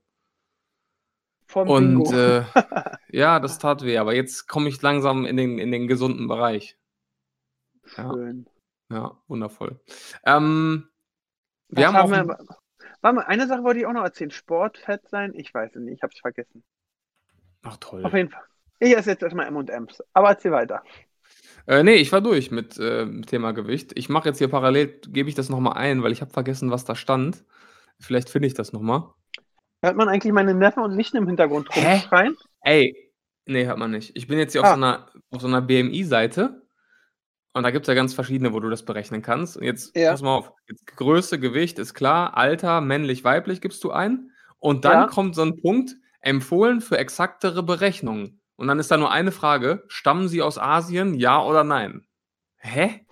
Vom Und äh, ja, das tat weh. Aber jetzt komme ich langsam in den, in den gesunden Bereich. Ja, Schön. ja wundervoll. Ähm, wir haben, haben wir, warte mal, eine Sache wollte ich auch noch erzählen. Sport, Fett sein, ich weiß es nicht, ich habe es vergessen. Ach toll. Auf jeden Fall. Ich esse jetzt erstmal M&M's, aber erzähl weiter. Äh, nee, ich war durch mit äh, dem Thema Gewicht. Ich mache jetzt hier parallel, gebe ich das nochmal ein, weil ich habe vergessen, was da stand. Vielleicht finde ich das nochmal. Hört man eigentlich meine Neffen und Nichten im Hintergrund rumschreien? Ey, nee, hört man nicht. Ich bin jetzt hier Ah. auf so einer, auf so einer BMI-Seite und da gibt es ja ganz verschiedene, wo du das berechnen kannst. Und jetzt, Ja. pass mal auf, jetzt Größe, Gewicht ist klar, Alter, männlich, weiblich gibst du ein. Und dann Ja. kommt so ein Punkt, empfohlen für exaktere Berechnungen. Und dann ist da nur eine Frage, stammen sie aus Asien, ja oder nein? Hä?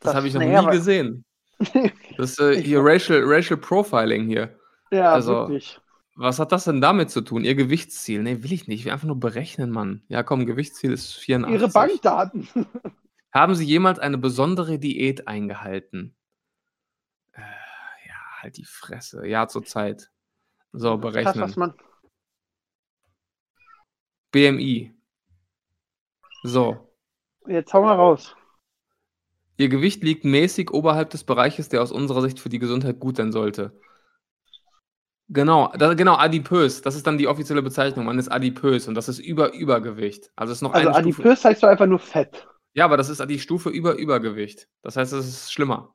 Das, Das- habe ich noch nie gesehen. Das ist äh, hier Racial, Racial Profiling hier. Ja, Also, wirklich. Was hat das denn damit zu tun? Ihr Gewichtsziel? Nee, will ich nicht. Ich will einfach nur berechnen, Mann. Ja, komm, Gewichtsziel ist 84. Ihre Bankdaten. Haben Sie jemals eine besondere Diät eingehalten? Äh, ja, halt die Fresse. Ja, zur Zeit. So, Krass, berechnen. was man. BMI. So. Jetzt hau mal raus. Ihr Gewicht liegt mäßig oberhalb des Bereiches, der aus unserer Sicht für die Gesundheit gut sein sollte. Genau, da, genau, adipös. Das ist dann die offizielle Bezeichnung. Man ist adipös und das ist über Übergewicht. Also es ist noch Also eine Stufe. adipös heißt doch einfach nur fett. Ja, aber das ist die Stufe über Übergewicht. Das heißt, es ist schlimmer.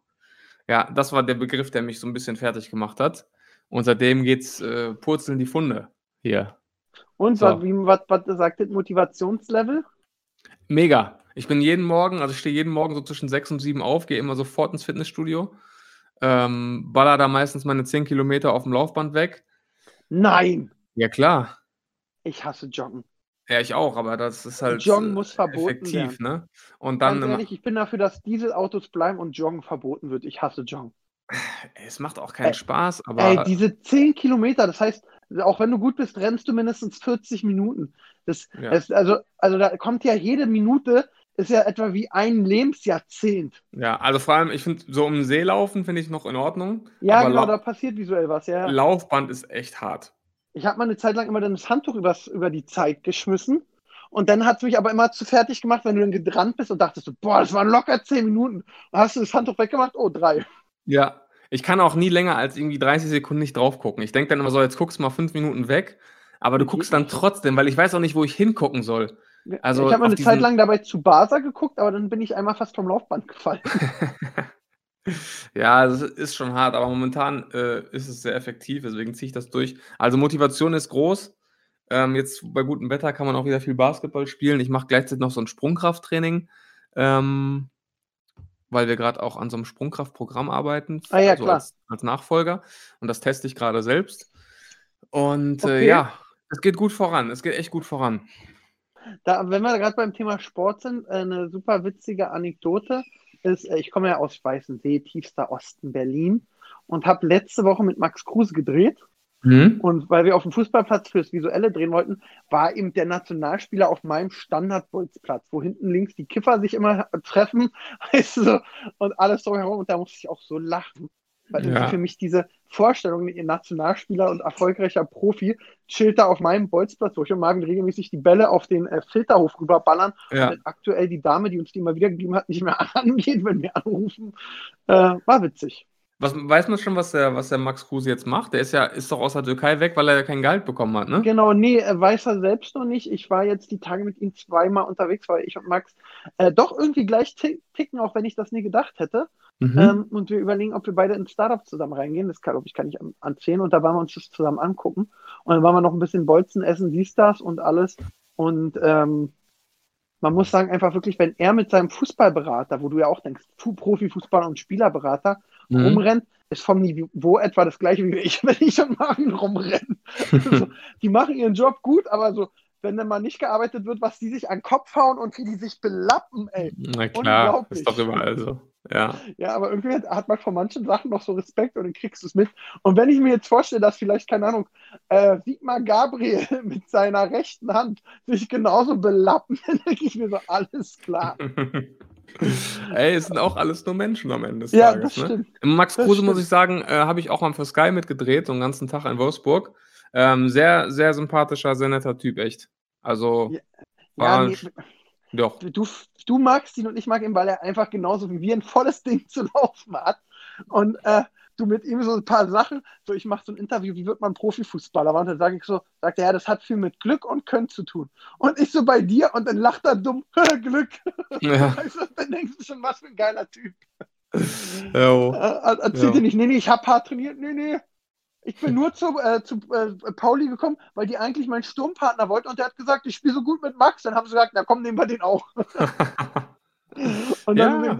Ja, das war der Begriff, der mich so ein bisschen fertig gemacht hat. Und seitdem geht's äh, purzeln die Funde hier. Und So. was, wie, was, sagt das Motivationslevel? Mega. Ich bin jeden Morgen, also ich stehe jeden Morgen so zwischen sechs und sieben auf, gehe immer sofort ins Fitnessstudio, ähm, baller da meistens meine 10 Kilometer auf dem Laufband weg. Nein, Ja, klar. ich hasse Joggen. Ja, ich auch, aber das ist halt Joggen muss verboten effektiv, ne? Und dann Ganz ehrlich, ich bin dafür, dass Dieselautos bleiben und Joggen verboten wird. Ich hasse Joggen. es macht auch keinen Ey, Spaß, aber Ey, diese 10 Kilometer, das heißt, auch wenn du gut bist, rennst du mindestens 40 Minuten. Das, Ja. das, also, also da kommt ja jede Minute, ist ja etwa wie ein Lebensjahrzehnt. ja, also vor allem, ich finde, so um den See laufen finde ich noch in Ordnung. Ja, aber genau, da passiert visuell was. Ja. Laufband ist echt hart. Ich habe mal eine Zeit lang immer dann das Handtuch übers, über die Zeit geschmissen. Und dann hat es mich aber immer zu fertig gemacht, wenn du dann gedrannt bist und dachtest, so, boah, das waren locker 10 Minuten. Dann hast du das Handtuch weggemacht, oh, drei. Ja, ich kann auch nie länger als irgendwie 30 Sekunden nicht drauf gucken. Ich denke dann immer so, jetzt guckst du mal fünf Minuten weg, aber du Geht guckst dann trotzdem, weil ich weiß auch nicht, wo ich hingucken soll. Also ich habe eine Zeit lang dabei zu Basa geguckt, aber dann bin ich einmal fast vom Laufband gefallen. Ja, das ist schon hart, aber momentan äh, ist es sehr effektiv, deswegen ziehe ich das durch. Also Motivation ist groß. Ähm, jetzt bei gutem Wetter kann man auch wieder viel Basketball spielen. Ich mache gleichzeitig noch so ein Sprungkrafttraining, ähm, weil wir gerade auch an so einem Sprungkraftprogramm arbeiten, Ah ja, also klar. als, als Nachfolger. Und das teste ich gerade selbst. Und äh, Okay. ja, es geht gut voran. Es geht echt gut voran. Da, wenn wir gerade beim Thema Sport sind, äh, eine super witzige Anekdote ist, äh, ich komme ja aus Weißensee, tiefster Osten Berlin und habe letzte Woche mit Max Kruse gedreht. Mhm. Und weil wir auf dem Fußballplatz fürs Visuelle drehen wollten, war eben der Nationalspieler auf meinem Standardbolzplatz, wo hinten links die Kiffer sich immer treffen, weißt du, so, und alles so herum. Und da musste ich auch so lachen. Weil Ja. für mich diese Vorstellung, ihr Nationalspieler und erfolgreicher Profi chillt da auf meinem Bolzplatz, wo ich und Marvin regelmäßig die Bälle auf den äh, Filterhof rüberballern. Ja. Und aktuell die Dame, die uns die immer wieder gegeben hat, nicht mehr angeht, wenn wir anrufen. Äh, war witzig. Was, weiß man schon, was der, was der Max Kruse jetzt macht? Der ist ja ist doch aus der Türkei weg, weil er ja kein Gehalt bekommen hat, ne? Genau, nee, er weiß er selbst noch nicht. Ich war jetzt die Tage mit ihm zweimal unterwegs, weil ich und Max äh, doch irgendwie gleich ti- ticken, auch wenn ich das nie gedacht hätte. Mhm. Ähm, und wir überlegen, ob wir beide ins Startup zusammen reingehen. Das kann, glaube ich, kann ich an- erzählen. Und da wollen wir uns das zusammen angucken. Und dann waren wir noch ein bisschen Bolzen essen, dies, das und alles. Und ähm, man muss sagen, einfach wirklich, wenn er mit seinem Fußballberater, wo du ja auch denkst, Fu- Profifußballer und Spielerberater, Mhm. rumrennt, ist vom Niveau etwa das gleiche wie ich, wenn ich und Marvin rumrennen. Also, die machen ihren Job gut, aber so, wenn dann mal nicht gearbeitet wird, was die sich an den Kopf hauen und wie die sich belappen, ey. Na klar, ist doch überall so. Ja. Ja, aber irgendwie hat- hat man von manchen Sachen noch so Respekt und dann kriegst du es mit. Und wenn ich mir jetzt vorstelle, dass vielleicht, keine Ahnung, äh, Sigmar Gabriel mit seiner rechten Hand sich genauso belappen, dann denke ich mir so, alles klar. Ey, es sind auch alles nur Menschen am Ende des Ja, Tages. das ne? stimmt. Max Das Kruse, muss stimmt. ich sagen, äh, habe ich auch mal für Sky mitgedreht, so einen ganzen Tag in Wolfsburg. Ähm, sehr, sehr sympathischer, sehr netter Typ, echt. Also, Ja, war, nee, doch. du, du magst ihn und ich mag ihn, weil er einfach genauso wie wir ein volles Ding zu laufen hat. Und äh, du mit ihm so ein paar Sachen, so ich mache so ein Interview, wie wird man Profifußballer? Und dann sage ich so, sagt er, ja, das hat viel mit Glück und Können zu tun. Und ich so bei dir und dann lacht er dumm, Glück. Ja. Du, dann denkst du schon, was für ein geiler Typ. Jo. Äh, erzählt Ja. dir nicht, nee, nee, ich hab hart trainiert, nee, nee. Ich bin nur zu, äh, zu äh, Pauli gekommen, weil die eigentlich meinen Sturmpartner wollten und der hat gesagt, ich spiele so gut mit Max. Dann haben sie gesagt, na komm, nehmen wir den auch. Und dann Ja.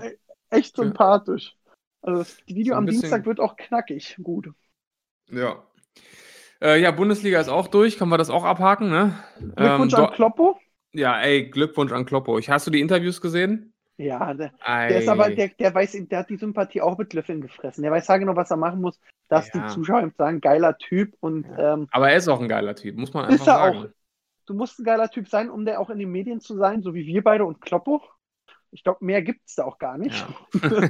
echt sympathisch. Also das Video So am Dienstag wird auch knackig. Gut. ja. Äh, ja, Bundesliga ist auch durch, können wir das auch abhaken, ne? Glückwunsch Ähm, an Kloppo. Ja, ey, Glückwunsch an Kloppo. Ich, hast du die Interviews gesehen? Ja, der, der ist aber, der, der weiß, der hat die Sympathie auch mit Löffeln gefressen. Der weiß ja genau, was er machen muss, dass Ja. die Zuschauer ihm sagen, geiler Typ und ähm, aber er ist auch ein geiler Typ, muss man einfach Ist er sagen. auch. du musst ein geiler Typ sein, um der auch in den Medien zu sein, so wie wir beide und Kloppo. Ich glaube, mehr gibt es da auch gar nicht. Ja.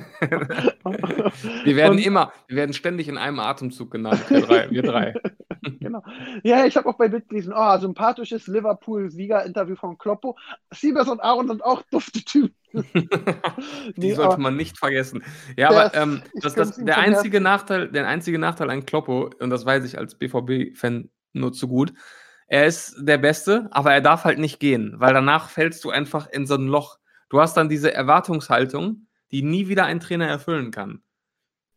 wir werden Und- immer, wir werden ständig in einem Atemzug genannt, wir drei. Wir drei. genau. Ja, ich habe auch bei Bild gelesen, oh, sympathisches Liverpool-Sieger-Interview von Kloppo. Siebers und Aaron sind auch dufte Typen. Die Nee, sollte aber- man nicht vergessen. Ja, Der aber ist- ähm, das, das, der, einzige Herzen. Nachteil, der einzige Nachteil an Kloppo, und das weiß ich als BVB-Fan nur zu gut, er ist der Beste, aber er darf halt nicht gehen, weil danach fällst du einfach in so ein Loch. Du hast dann diese Erwartungshaltung, die nie wieder ein Trainer erfüllen kann.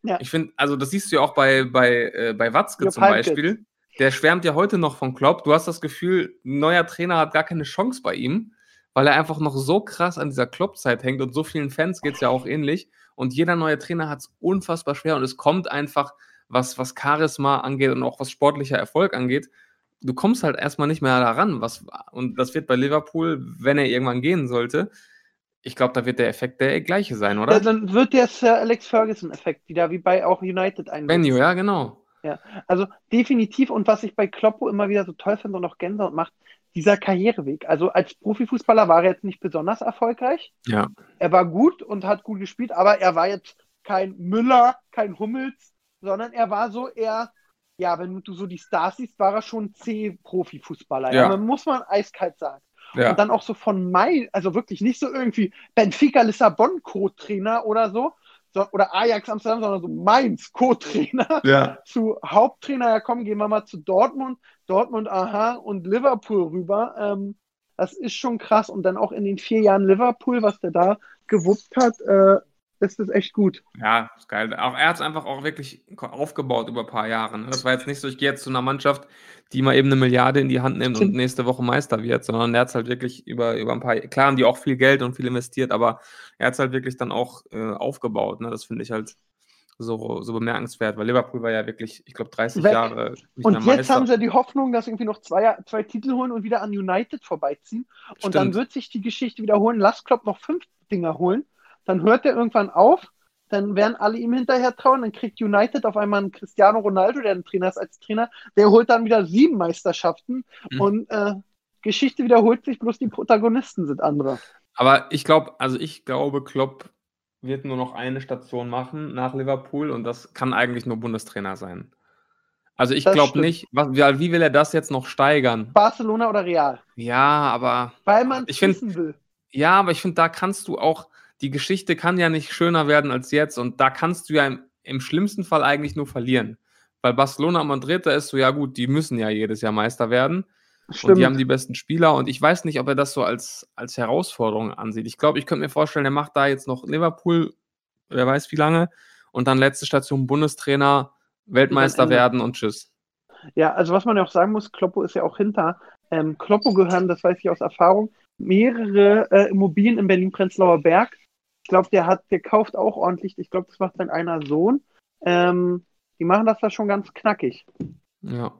Ja. Ich finde, also das siehst du ja auch bei, bei, äh, bei Watzke Jupp zum Heynckes. Beispiel. Der schwärmt ja heute noch von Klopp. Du hast das Gefühl, ein neuer Trainer hat gar keine Chance bei ihm, weil er einfach noch so krass an dieser Klopp-Zeit hängt und so vielen Fans geht es ja auch ähnlich. Und jeder neue Trainer hat es unfassbar schwer und es kommt einfach, was, was Charisma angeht und auch was sportlicher Erfolg angeht, du kommst halt erstmal nicht mehr daran. Was, und das wird bei Liverpool, wenn er irgendwann gehen sollte, ich glaube, da wird der Effekt der gleiche sein, oder? Ja, dann wird der Sir Alex Ferguson-Effekt wieder, wie bei auch United einsetzen. Benio, ja, genau. Also definitiv und was ich bei Kloppo immer wieder so toll finde und auch Gänsehaut macht, dieser Karriereweg. Also als Profifußballer war er jetzt nicht besonders erfolgreich. Ja. Er war gut und hat gut gespielt, aber er war jetzt kein Müller, kein Hummels, sondern er war so eher, ja, wenn du so die Stars siehst, war er schon C-Profifußballer. Ja. Ja. Muss man eiskalt sagen. Ja. Und dann auch so von Mai, also wirklich nicht so irgendwie Benfica Lissabon Co-Trainer oder so, so, oder Ajax Amsterdam, sondern so Mainz Co-Trainer ja. zu Haupttrainer, ja komm, gehen wir mal zu Dortmund, Dortmund, aha, und Liverpool rüber. Ähm, das ist schon krass. Und dann auch in den vier Jahren Liverpool, was der da gewuppt hat, äh, Das ist echt gut. Ja, ist geil. Auch er hat es einfach auch wirklich aufgebaut über ein paar Jahre. Ne? Das war jetzt nicht so, ich gehe jetzt zu einer Mannschaft, die mal eben eine Milliarde in die Hand nimmt und nächste Woche Meister wird, sondern er hat es halt wirklich über, über ein paar, klar haben die auch viel Geld und viel investiert, aber er hat es halt wirklich dann auch äh, aufgebaut. Ne? Das finde ich halt so, so bemerkenswert, weil Liverpool war ja wirklich, ich glaube, 30 Weg. Jahre nicht Und jetzt Meister. haben sie die Hoffnung, dass sie irgendwie noch zwei, zwei Titel holen und wieder an United vorbeiziehen. Und Stimmt. dann wird sich die Geschichte wiederholen. Lass Klopp noch fünf Dinger holen dann hört er irgendwann auf, dann werden alle ihm hinterher trauen, dann kriegt United auf einmal einen Cristiano Ronaldo, der ein Trainer ist als Trainer, der holt dann wieder sieben Meisterschaften mhm. und äh, Geschichte wiederholt sich, bloß die Protagonisten sind andere. Aber ich glaube, also ich glaube, Klopp wird nur noch eine Station machen nach Liverpool und das kann eigentlich nur Bundestrainer sein. Also ich glaube nicht, was, wie will er das jetzt noch steigern? Barcelona oder Real? Ja, aber weil man es wissen will. Ja, aber ich finde, da kannst du auch, die Geschichte kann ja nicht schöner werden als jetzt und da kannst du ja im, im schlimmsten Fall eigentlich nur verlieren. Weil Barcelona und Madrid, da ist so, ja gut, die müssen ja jedes Jahr Meister werden. Stimmt. Und die haben die besten Spieler und ich weiß nicht, ob er das so als, als Herausforderung ansieht. Ich glaube, ich könnte mir vorstellen, er macht da jetzt noch Liverpool, wer weiß wie lange, und dann letzte Station Bundestrainer, Weltmeister werden und tschüss. Ja, also was man ja auch sagen muss, Kloppo ist ja auch hinter. Ähm, Kloppo gehören, das weiß ich aus Erfahrung, mehrere äh, Immobilien in Berlin-Prenzlauer Berg ich glaube, der hat, der kauft auch ordentlich. Ich glaube, das macht sein einer Sohn. Ähm, die machen das da schon ganz knackig. Ja.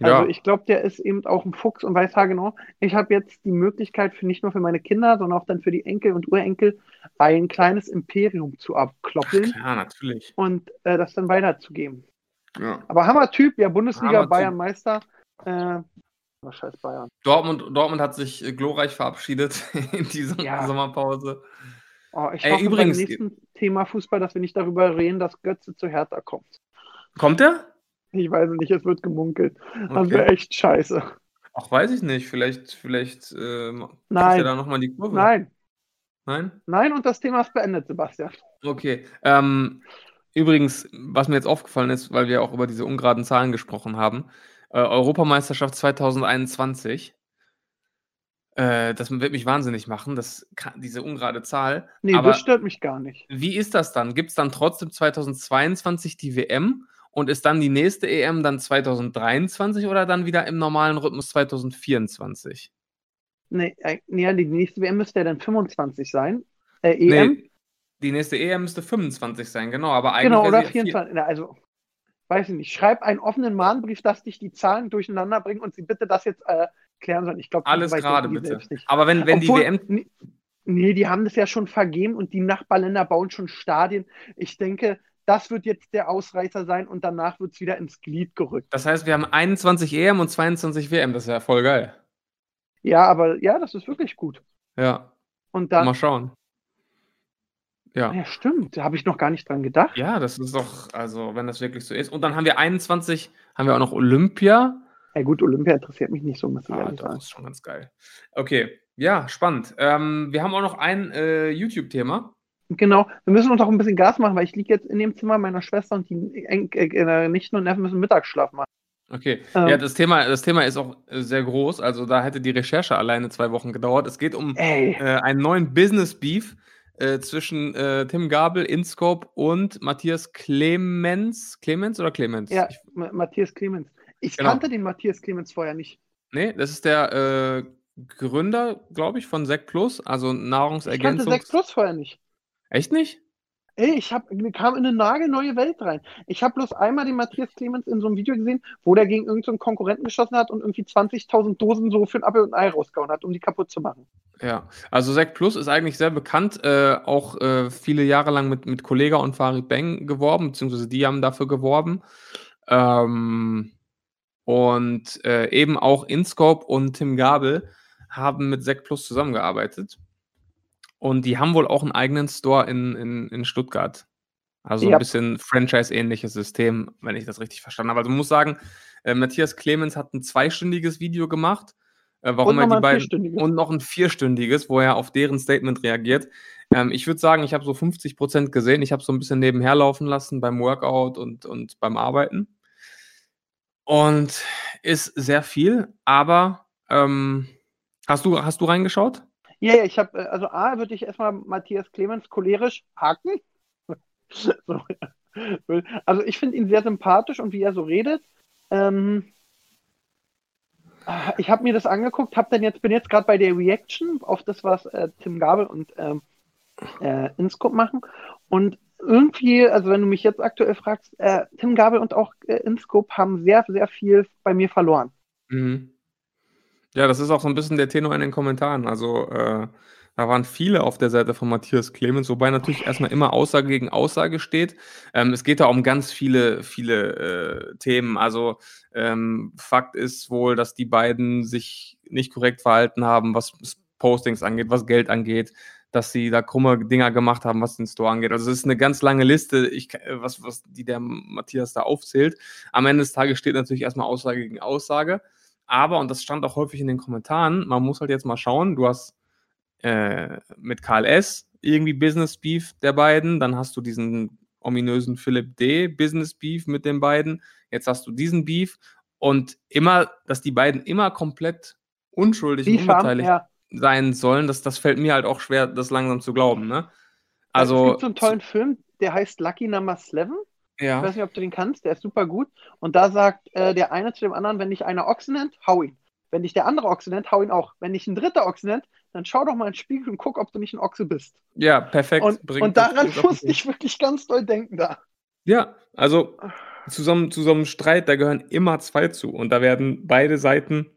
Also ich glaube, der ist eben auch ein Fuchs und weiß ja genau, ich habe jetzt die Möglichkeit für nicht nur für meine Kinder, sondern auch dann für die Enkel und Urenkel ein kleines Imperium zu abkloppeln. Klar, natürlich. Und äh, das dann weiterzugeben. Ja. Aber Hammer-Typ, ja, Bundesliga, Bayern Meister. Äh, scheiß Bayern. Dortmund, Dortmund hat sich äh, glorreich verabschiedet in dieser ja. Sommerpause. Oh, ich Ey, hoffe übrigens, beim nächsten Thema Fußball, dass wir nicht darüber reden, dass Götze zu Hertha kommt. Kommt er? Ich weiß nicht, es wird gemunkelt. Okay. Das wäre echt scheiße. Ach, weiß ich nicht. Vielleicht, vielleicht äh, Nein. er da nochmal die Kurve. Nein. Nein? Nein, und das Thema ist beendet, Sebastian. Okay. Ähm, übrigens, was mir jetzt aufgefallen ist, weil wir auch über diese ungeraden Zahlen gesprochen haben, äh, Europameisterschaft 2021 äh, das wird mich wahnsinnig machen, das, diese ungerade Zahl. Nee, Aber das stört mich gar nicht. Wie ist das dann? Gibt es dann trotzdem 2022 die WM und ist dann die nächste EM dann 2023 oder dann wieder im normalen Rhythmus 2024? Nee, äh, nee die nächste WM müsste ja dann 25 sein. Äh, EM? Nee, die nächste EM müsste 25 sein, genau. Aber eigentlich genau, oder 24. Also, weiß ich nicht. Schreib einen offenen Mahnbrief, dass dich die Zahlen durcheinander bringen und sie bitte das jetzt äh, klären sollen. Ich glaube, alles gerade bitte. Aber wenn, wenn Obwohl, die WM. Nee, die haben das ja schon vergeben und die Nachbarländer bauen schon Stadien. Ich denke, das wird jetzt der Ausreißer sein und danach wird es wieder ins Glied gerückt. Das heißt, wir haben 21 EM und 22 WM. Das ist ja voll geil. Ja, aber ja, das ist wirklich gut. Ja. Und dann, Mal schauen. Ja. ja, stimmt. Da habe ich noch gar nicht dran gedacht. Ja, das ist doch, also, wenn das wirklich so ist. Und dann haben wir 21, haben wir auch noch Olympia. Ja gut, Olympia interessiert mich nicht so, muss ich ah, ehrlich Das ist schon ganz geil. Okay, ja, spannend. Ähm, wir haben auch noch ein äh, YouTube-Thema. Genau, wir müssen uns auch ein bisschen Gas machen, weil ich liege jetzt in dem Zimmer meiner Schwester und die äh, äh, Nichten und Neffen müssen Mittagsschlaf machen. Okay, ähm, ja, das Thema, das Thema ist auch äh, sehr groß. Also da hätte die Recherche alleine zwei Wochen gedauert. Es geht um äh, einen neuen Business-Beef äh, zwischen äh, Tim Gabel, Inscope und Matthias Clemens. Clemens oder Clemens? Ja, Matthias Clemens. Ich genau. kannte den Matthias Clemens vorher nicht. Nee, das ist der äh, Gründer, glaube ich, von Sec Plus, also Nahrungsergänzung. Ich kannte Sec Plus vorher nicht. Echt nicht? Ey, ich hab, kam in eine nagelneue Welt rein. Ich habe bloß einmal den Matthias Clemens in so einem Video gesehen, wo der gegen irgendeinen so Konkurrenten geschossen hat und irgendwie 20.000 Dosen so für ein Apfel und ein Ei rausgehauen hat, um die kaputt zu machen. Ja, also Sec Plus ist eigentlich sehr bekannt, äh, auch äh, viele Jahre lang mit, mit Kollega und Farid Bang geworben, beziehungsweise die haben dafür geworben. Ähm, und äh, eben auch InScope und Tim Gabel haben mit Sec Plus zusammengearbeitet. Und die haben wohl auch einen eigenen Store in, in, in Stuttgart. Also ja. ein bisschen Franchise-ähnliches System, wenn ich das richtig verstanden habe. Also man muss sagen, äh, Matthias Clemens hat ein zweistündiges Video gemacht, äh, warum er die beiden und noch ein vierstündiges, wo er auf deren Statement reagiert. Ähm, ich würde sagen, ich habe so 50 Prozent gesehen. Ich habe so ein bisschen nebenher laufen lassen beim Workout und, und beim Arbeiten. Und ist sehr viel, aber ähm, hast, du, hast du reingeschaut? Ja, ja, ich habe, äh, also A, würde ich erstmal Matthias Clemens cholerisch haken. So. Also ich finde ihn sehr sympathisch und wie er so redet. Ähm, ich habe mir das angeguckt, hab dann jetzt, bin jetzt gerade bei der Reaction auf das, was äh, Tim Gabel und ähm, äh, Inscope machen. Und irgendwie, also wenn du mich jetzt aktuell fragst, äh, Tim Gabel und auch äh, Inscope haben sehr, sehr viel bei mir verloren. Mhm. Ja, das ist auch so ein bisschen der Tenor in den Kommentaren. Also, äh, da waren viele auf der Seite von Matthias Clemens, wobei natürlich erstmal immer Aussage gegen Aussage steht. Ähm, es geht da um ganz viele, viele äh, Themen. Also ähm, Fakt ist wohl, dass die beiden sich nicht korrekt verhalten haben, was Postings angeht, was Geld angeht, dass sie da krumme Dinger gemacht haben, was den Store angeht. Also es ist eine ganz lange Liste, ich, was, was die der Matthias da aufzählt. Am Ende des Tages steht natürlich erstmal Aussage gegen Aussage. Aber, und das stand auch häufig in den Kommentaren, man muss halt jetzt mal schauen, du hast äh, mit Karl S. irgendwie Business Beef der beiden, dann hast du diesen ominösen Philipp D. Business Beef mit den beiden, jetzt hast du diesen Beef und immer, dass die beiden immer komplett unschuldig und unbeteiligt ja. Sein sollen, das, das fällt mir halt auch schwer, das langsam zu glauben. Ne? Also, es gibt so einen tollen Film, der heißt Lucky Number 11. Ja. Ich weiß nicht, ob du den kannst, der ist super gut. Und da sagt äh, der eine zu dem anderen, wenn dich einer Ochse nennt, hau ihn. Wenn dich der andere Ochse nennt, hau ihn auch. Wenn dich ein dritter Ochse nennt, dann schau doch mal ins Spiegel und guck, ob du nicht ein Ochse bist. Ja, perfekt. Und, und daran musste ich wirklich ganz doll denken da. Ja, also zu so, einem, zu so einem Streit, da gehören immer zwei zu. Und da werden beide Seiten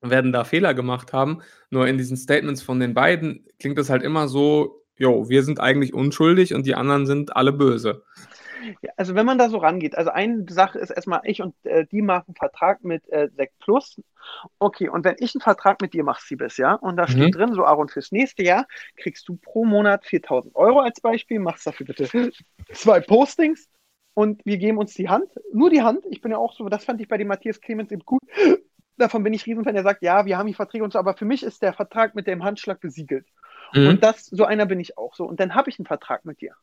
werden da Fehler gemacht haben. Nur in diesen Statements von den beiden klingt es halt immer so, jo, wir sind eigentlich unschuldig und die anderen sind alle böse. Ja, also wenn man da so rangeht, also eine Sache ist erstmal, ich und äh, die machen einen Vertrag mit äh, Sekt Plus. Okay, und wenn ich einen Vertrag mit dir mache, Siebes, ja, und da mhm. steht drin, so Aaron, fürs nächste Jahr kriegst du pro Monat 4000 Euro als Beispiel, machst dafür bitte zwei Postings und wir geben uns die Hand, nur die Hand. Ich bin ja auch so, das fand ich bei dem Matthias Clemens eben gut. Davon bin ich Riesenfan, der sagt, ja, wir haben die Verträge und so, aber für mich ist der Vertrag mit dem Handschlag besiegelt. Mhm. Und das, so einer bin ich auch so. Und dann habe ich einen Vertrag mit dir.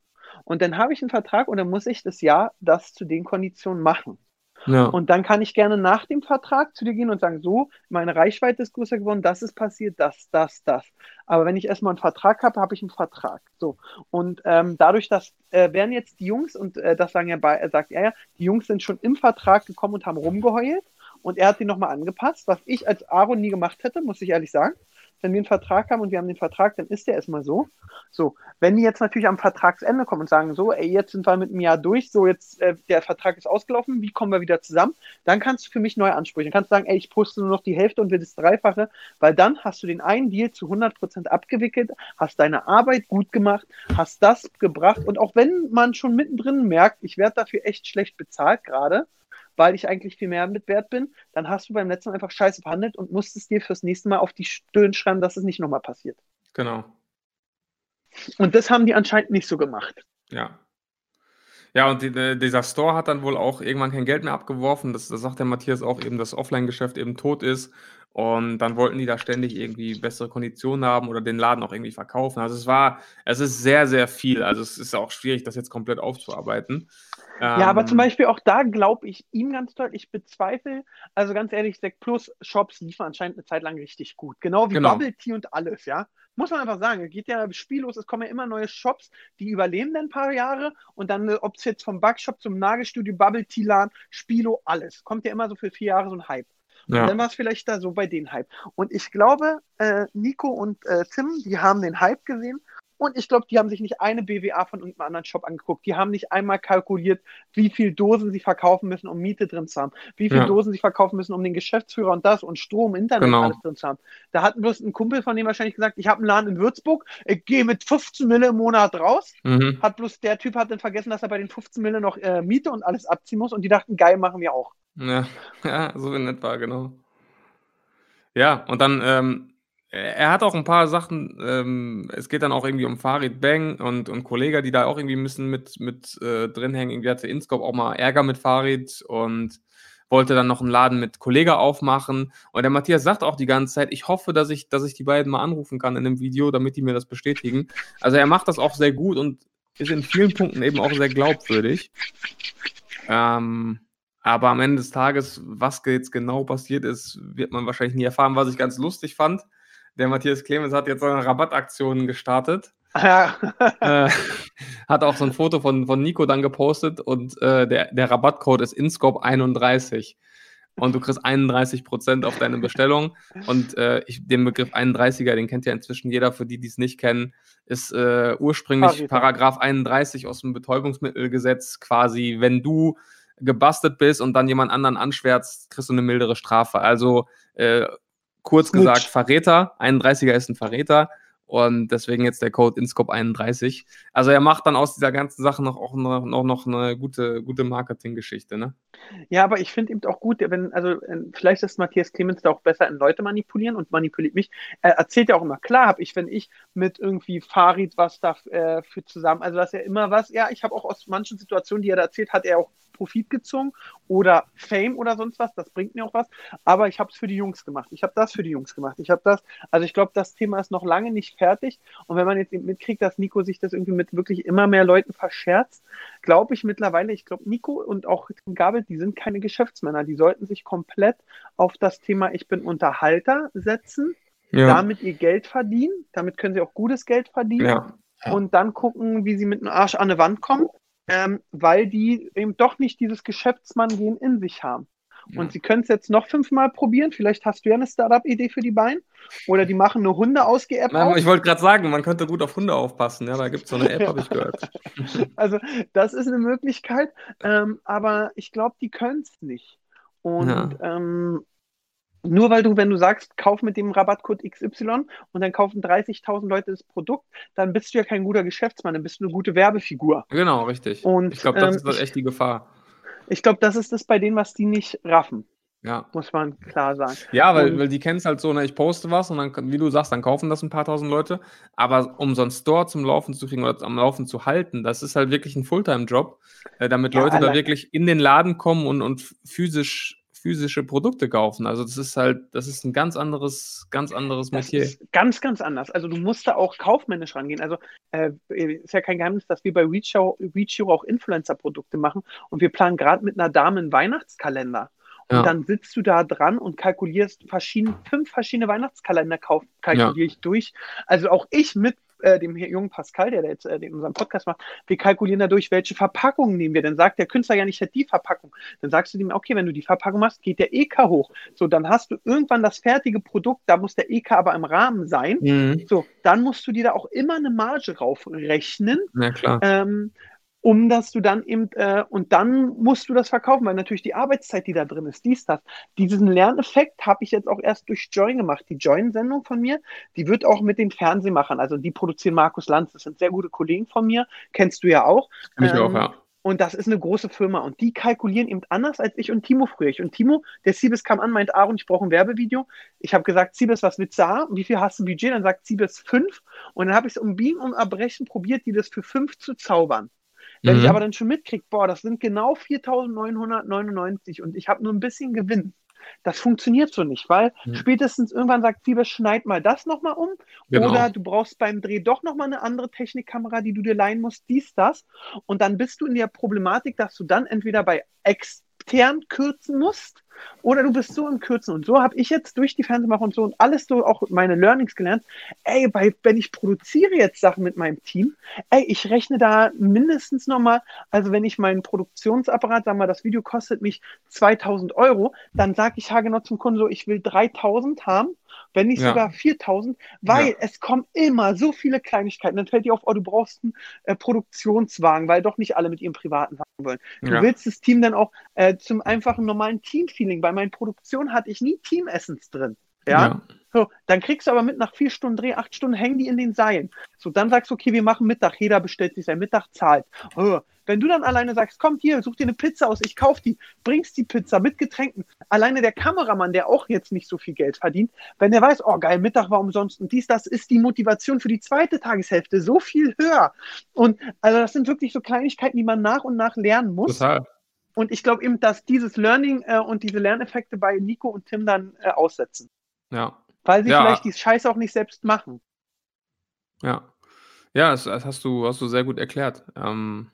Und dann habe ich einen Vertrag und dann muss ich das Jahr das zu den Konditionen machen. Ja. Und dann kann ich gerne nach dem Vertrag zu dir gehen und sagen, so, meine Reichweite ist größer geworden, das ist passiert, das, das, das. Aber wenn ich erstmal einen Vertrag habe, habe ich einen Vertrag. So. Und ähm, dadurch, dass äh, werden jetzt die Jungs, und äh, das sagen ja bei, er sagt er ja, die Jungs sind schon im Vertrag gekommen und haben rumgeheult und er hat den nochmal angepasst, was ich als Aaron nie gemacht hätte, muss ich ehrlich sagen wenn wir einen Vertrag haben und wir haben den Vertrag, dann ist der erstmal so. So, wenn die jetzt natürlich am Vertragsende kommen und sagen, so, ey, jetzt sind wir mit einem Jahr durch, so, jetzt, äh, der Vertrag ist ausgelaufen, wie kommen wir wieder zusammen? Dann kannst du für mich neue Ansprüche. Dann kannst du sagen, ey, ich poste nur noch die Hälfte und will das Dreifache, weil dann hast du den einen Deal zu 100% abgewickelt, hast deine Arbeit gut gemacht, hast das gebracht und auch wenn man schon mittendrin merkt, ich werde dafür echt schlecht bezahlt gerade, weil ich eigentlich viel mehr mit wert bin, dann hast du beim letzten Mal einfach scheiße verhandelt und musstest dir fürs nächste Mal auf die Stirn schreiben, dass es nicht nochmal passiert. Genau. Und das haben die anscheinend nicht so gemacht. Ja. Ja, und die, äh, dieser Store hat dann wohl auch irgendwann kein Geld mehr abgeworfen. Das, das sagt der Matthias auch eben, dass Offline-Geschäft eben tot ist. Und dann wollten die da ständig irgendwie bessere Konditionen haben oder den Laden auch irgendwie verkaufen. Also es war, es ist sehr, sehr viel. Also es ist auch schwierig, das jetzt komplett aufzuarbeiten. Ja, aber zum ähm. Beispiel auch da glaube ich ihm ganz deutlich, ich bezweifle, also ganz ehrlich, Sec Plus Shops liefern anscheinend eine Zeit lang richtig gut. Genau wie genau. Bubble Tea und alles, ja. Muss man einfach sagen, es geht ja spiellos, es kommen ja immer neue Shops, die überleben dann ein paar Jahre und dann, äh, ob es jetzt vom Backshop zum Nagelstudio, Bubble Tea Laden, Spilo, alles. Kommt ja immer so für vier Jahre so ein Hype. Ja. Und dann war es vielleicht da so bei den Hype. Und ich glaube, äh, Nico und äh, Tim, die haben den Hype gesehen und ich glaube, die haben sich nicht eine BWA von irgendeinem anderen Shop angeguckt. Die haben nicht einmal kalkuliert, wie viel Dosen sie verkaufen müssen, um Miete drin zu haben, wie viel ja. Dosen sie verkaufen müssen, um den Geschäftsführer und das und Strom, Internet genau. alles drin zu haben. Da hat bloß ein Kumpel von dem wahrscheinlich gesagt, ich habe einen Laden in Würzburg, ich gehe mit 15 Mille im Monat raus. Mhm. Hat bloß der Typ hat dann vergessen, dass er bei den 15 Mille noch äh, Miete und alles abziehen muss und die dachten, geil, machen wir auch. Ja, ja so in etwa, genau. Ja, und dann ähm, er hat auch ein paar Sachen, ähm, es geht dann auch irgendwie um Farid Bang und, und Kollegen, die da auch irgendwie müssen mit, mit äh, drin hängen. Irgendwie hatte Inscope auch mal Ärger mit Farid und wollte dann noch einen Laden mit Kollege aufmachen. Und der Matthias sagt auch die ganze Zeit, ich hoffe, dass ich, dass ich die beiden mal anrufen kann in einem Video, damit die mir das bestätigen. Also er macht das auch sehr gut und ist in vielen Punkten eben auch sehr glaubwürdig. Ähm, aber am Ende des Tages, was jetzt genau passiert ist, wird man wahrscheinlich nie erfahren, was ich ganz lustig fand der Matthias Clemens hat jetzt eine Rabattaktion gestartet. Ja. äh, hat auch so ein Foto von, von Nico dann gepostet und äh, der, der Rabattcode ist InScope31 und du kriegst 31% auf deine Bestellung. Und äh, ich, den Begriff 31er, den kennt ja inzwischen jeder, für die, die es nicht kennen, ist äh, ursprünglich. Paragraph 31 aus dem Betäubungsmittelgesetz quasi, wenn du gebastelt bist und dann jemand anderen anschwärzt, kriegst du eine mildere Strafe. Also äh, kurz Snitch. gesagt, Verräter, 31er ist ein Verräter und deswegen jetzt der Code InScope31. Also er macht dann aus dieser ganzen Sache noch auch noch, noch, noch eine gute, gute Marketinggeschichte, ne? Ja, aber ich finde eben auch gut, wenn, also äh, vielleicht ist Matthias Clemens da auch besser in Leute manipulieren und manipuliert mich. Er erzählt ja auch immer, klar habe ich, wenn ich mit irgendwie Farid was da äh, für zusammen, also dass er immer was, ja, ich habe auch aus manchen Situationen, die er da erzählt, hat er auch Profit gezogen oder Fame oder sonst was, das bringt mir auch was, aber ich habe es für die Jungs gemacht. Ich habe das für die Jungs gemacht. Ich habe das, also ich glaube, das Thema ist noch lange nicht fertig und wenn man jetzt mitkriegt, dass Nico sich das irgendwie mit wirklich immer mehr Leuten verscherzt, glaube ich mittlerweile, ich glaube, Nico und auch Gabel, die sind keine Geschäftsmänner, die sollten sich komplett auf das Thema Ich bin Unterhalter setzen, ja. damit ihr Geld verdienen, damit können sie auch gutes Geld verdienen. Ja. Ja. Und dann gucken, wie sie mit dem Arsch an eine Wand kommen ähm, weil die eben doch nicht dieses Geschäftsmann-Gehen in sich haben. Ja. Und sie können es jetzt noch fünfmal probieren. Vielleicht hast du ja eine Startup-Idee für die Beine. Oder die machen eine Hunde ausge app Ich wollte gerade sagen, man könnte gut auf Hunde aufpassen. Ja, da gibt es so eine App, habe ich gehört. Also, das ist eine Möglichkeit. Ähm, aber ich glaube, die können es nicht. Und ja. ähm, nur weil du, wenn du sagst, kauf mit dem Rabattcode XY und dann kaufen 30.000 Leute das Produkt, dann bist du ja kein guter Geschäftsmann, dann bist du eine gute Werbefigur. Genau, richtig. Und, ich glaube, das ähm, ist echt die Gefahr. Ich glaube, das ist das bei denen, was die nicht raffen. Ja. Muss man klar sagen. Ja, weil, weil die kennen es halt so, ne, ich poste was und dann, wie du sagst, dann kaufen das ein paar tausend Leute. Aber um so einen Store zum Laufen zu kriegen oder am Laufen zu halten, das ist halt wirklich ein Fulltime-Job, äh, damit ja, Leute da wirklich in den Laden kommen und, und physisch physische Produkte kaufen. Also das ist halt, das ist ein ganz anderes, ganz anderes das Metier. Ist ganz, ganz anders. Also du musst da auch kaufmännisch rangehen. Also äh, ist ja kein Geheimnis, dass wir bei Reach auch Influencer-Produkte machen und wir planen gerade mit einer Dame einen Weihnachtskalender. Und ja. dann sitzt du da dran und kalkulierst verschieden, fünf verschiedene Weihnachtskalender kalkuliere ja. ich durch. Also auch ich mit äh, dem jungen Pascal, der, jetzt äh, unseren Podcast macht, wir kalkulieren dadurch, welche Verpackungen nehmen wir. Dann sagt der Künstler ja nicht, hat die Verpackung. Dann sagst du dem, okay, wenn du die Verpackung machst, geht der EK hoch. So, dann hast du irgendwann das fertige Produkt, da muss der EK aber im Rahmen sein. Mhm. So, dann musst du dir da auch immer eine Marge raufrechnen. Na klar. Ähm, um dass du dann eben, äh, und dann musst du das verkaufen, weil natürlich die Arbeitszeit, die da drin ist, dies, das. Diesen Lerneffekt habe ich jetzt auch erst durch Join gemacht. Die Join-Sendung von mir, die wird auch mit den Fernsehmachern, also die produzieren Markus Lanz, das sind sehr gute Kollegen von mir, kennst du ja auch. Kenn ich ähm, auch, ja. Und das ist eine große Firma und die kalkulieren eben anders als ich und Timo früher. Ich und Timo, der Siebes kam an, meint, Aaron, ich brauche ein Werbevideo. Ich habe gesagt, Siebes, was willst du haben? Wie viel hast du Budget? Dann sagt Siebes fünf. Und dann habe ich es um Biegen und Erbrechen probiert, die das für fünf zu zaubern. Wenn mhm. ich aber dann schon mitkriege, boah, das sind genau 4.999 und ich habe nur ein bisschen Gewinn, das funktioniert so nicht, weil mhm. spätestens irgendwann sagt Siebes, schneid mal das nochmal um. Genau. Oder du brauchst beim Dreh doch nochmal eine andere Technikkamera, die du dir leihen musst, dies, das. Und dann bist du in der Problematik, dass du dann entweder bei extern kürzen musst oder du bist so im Kürzen. Und so habe ich jetzt durch die Fernsehmacher und so und alles so auch meine Learnings gelernt. Ey, bei, wenn ich produziere jetzt Sachen mit meinem Team, ey, ich rechne da mindestens nochmal, also wenn ich meinen Produktionsapparat, sagen wir, das Video kostet mich 2000 Euro, dann sage ich haargenau zum Kunden so, ich will 3000 haben wenn nicht ja. sogar 4000, weil ja. es kommen immer so viele Kleinigkeiten. Dann fällt dir auf, oh, du brauchst einen äh, Produktionswagen, weil doch nicht alle mit ihrem privaten Wagen wollen. Du willst das Team dann auch äh, zum einfachen normalen Team-Feeling. Bei meinen Produktionen hatte ich nie Team-Essence drin. Ja. So, dann kriegst du aber mit nach vier Stunden Dreh, acht Stunden hängen die in den Seilen. So, dann sagst du, okay, wir machen Mittag, jeder bestellt sich sein Mittag, zahlt. Oh, wenn du dann alleine sagst, komm hier, such dir eine Pizza aus, ich kauf die, bringst die Pizza mit Getränken. Alleine der Kameramann, der auch jetzt nicht so viel Geld verdient, wenn der weiß, oh geil, Mittag war umsonst und dies, das ist die Motivation für die zweite Tageshälfte so viel höher. Und also das sind wirklich so Kleinigkeiten, die man nach und nach lernen muss. Total. Und ich glaube eben, dass dieses Learning äh, und diese Lerneffekte bei Nico und Tim dann äh, aussetzen. Ja, weil sie ja. vielleicht die Scheiße auch nicht selbst machen. Ja. Ja, das, das hast, du, hast du sehr gut erklärt. Ähm,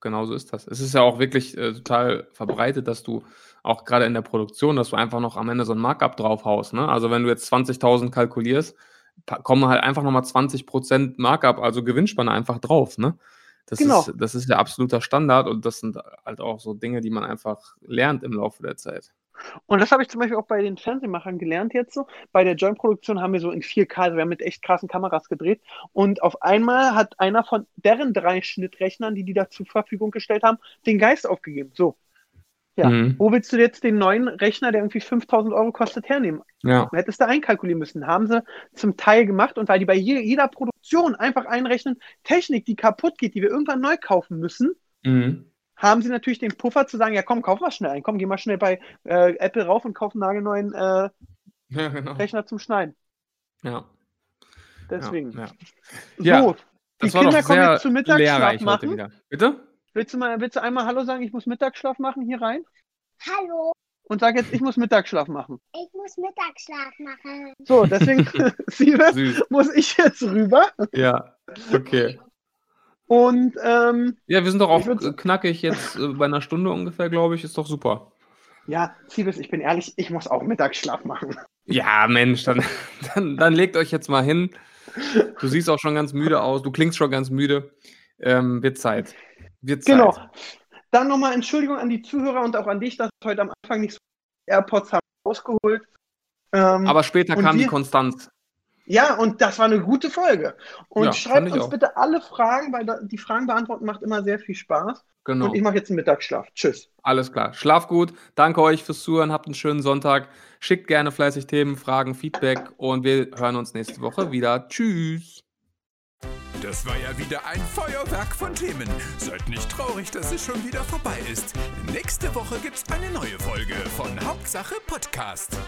genau so ist das. Es ist ja auch wirklich äh, total verbreitet, dass du auch gerade in der Produktion, dass du einfach noch am Ende so ein Markup draufhaust. Ne? Also wenn du jetzt 20.000 kalkulierst, kommen halt einfach nochmal 20% Markup, also Gewinnspanne einfach drauf, ne? Das, Genau. ist, das ist der absoluter Standard und das sind halt auch so Dinge, die man einfach lernt im Laufe der Zeit. Und das habe ich zum Beispiel auch bei den Fernsehmachern gelernt jetzt so. Bei der Joint-Produktion haben wir so in 4K, also wir haben mit echt krassen Kameras gedreht. Und auf einmal hat einer von deren drei Schnittrechnern, die die da zur Verfügung gestellt haben, den Geist aufgegeben. So. Ja. Mhm. Wo willst du jetzt den neuen Rechner, der irgendwie 5000 Euro kostet, hernehmen? Ja. Du hättest da einkalkulieren müssen. Haben sie zum Teil gemacht und weil die bei je- jeder Produktion einfach einrechnen, Technik, die kaputt geht, die wir irgendwann neu kaufen müssen, Mhm. Haben sie natürlich den Puffer zu sagen, ja komm, kauf mal schnell ein, komm, geh mal schnell bei äh, Apple rauf und kauf einen nagelneuen äh, Ja, genau. Rechner zum Schneiden. Ja. Deswegen. Ja, ja. So, Ja, die Das war Kinder doch kommen jetzt zum Mittagsschlaf machen. Bitte? Willst du mal, willst du einmal Hallo sagen, ich muss Mittagsschlaf machen hier rein? Hallo, Und sag jetzt, ich muss Mittagsschlaf machen. ich muss Mittagsschlaf machen. So, deswegen, Siebes, Süß. muss ich jetzt rüber. Ja, okay. Und ähm, Ja, wir sind doch auch knackig jetzt äh, bei einer Stunde ungefähr, glaube ich. Ist doch super. ja, Siebes, ich bin ehrlich, ich muss auch Mittagsschlaf machen. Ja, Mensch, dann, dann, dann legt euch jetzt mal hin. Du siehst auch schon ganz müde aus. Du klingst schon ganz müde. Ähm, wird Zeit. Wird Zeit. Genau. Dann nochmal Entschuldigung an die Zuhörer und auch an dich, dass heute am Anfang nicht so AirPods haben rausgeholt. Ähm, Aber später kam die wir- Konstanz. Ja, und das war eine gute Folge. Und Ja, schreibt uns auch. bitte alle Fragen, weil da, die Fragen beantworten macht immer sehr viel Spaß. Genau. Und ich mache jetzt einen Mittagsschlaf. Tschüss. Alles klar. Schlaf gut. Danke euch fürs Zuhören. Habt einen schönen Sonntag. Schickt gerne fleißig Themen, Fragen, Feedback und wir hören uns nächste Woche wieder. Tschüss. Das war ja wieder ein Feuerwerk von Themen. Seid nicht traurig, dass es schon wieder vorbei ist. Nächste Woche gibt's eine neue Folge von Hauptsache Podcast.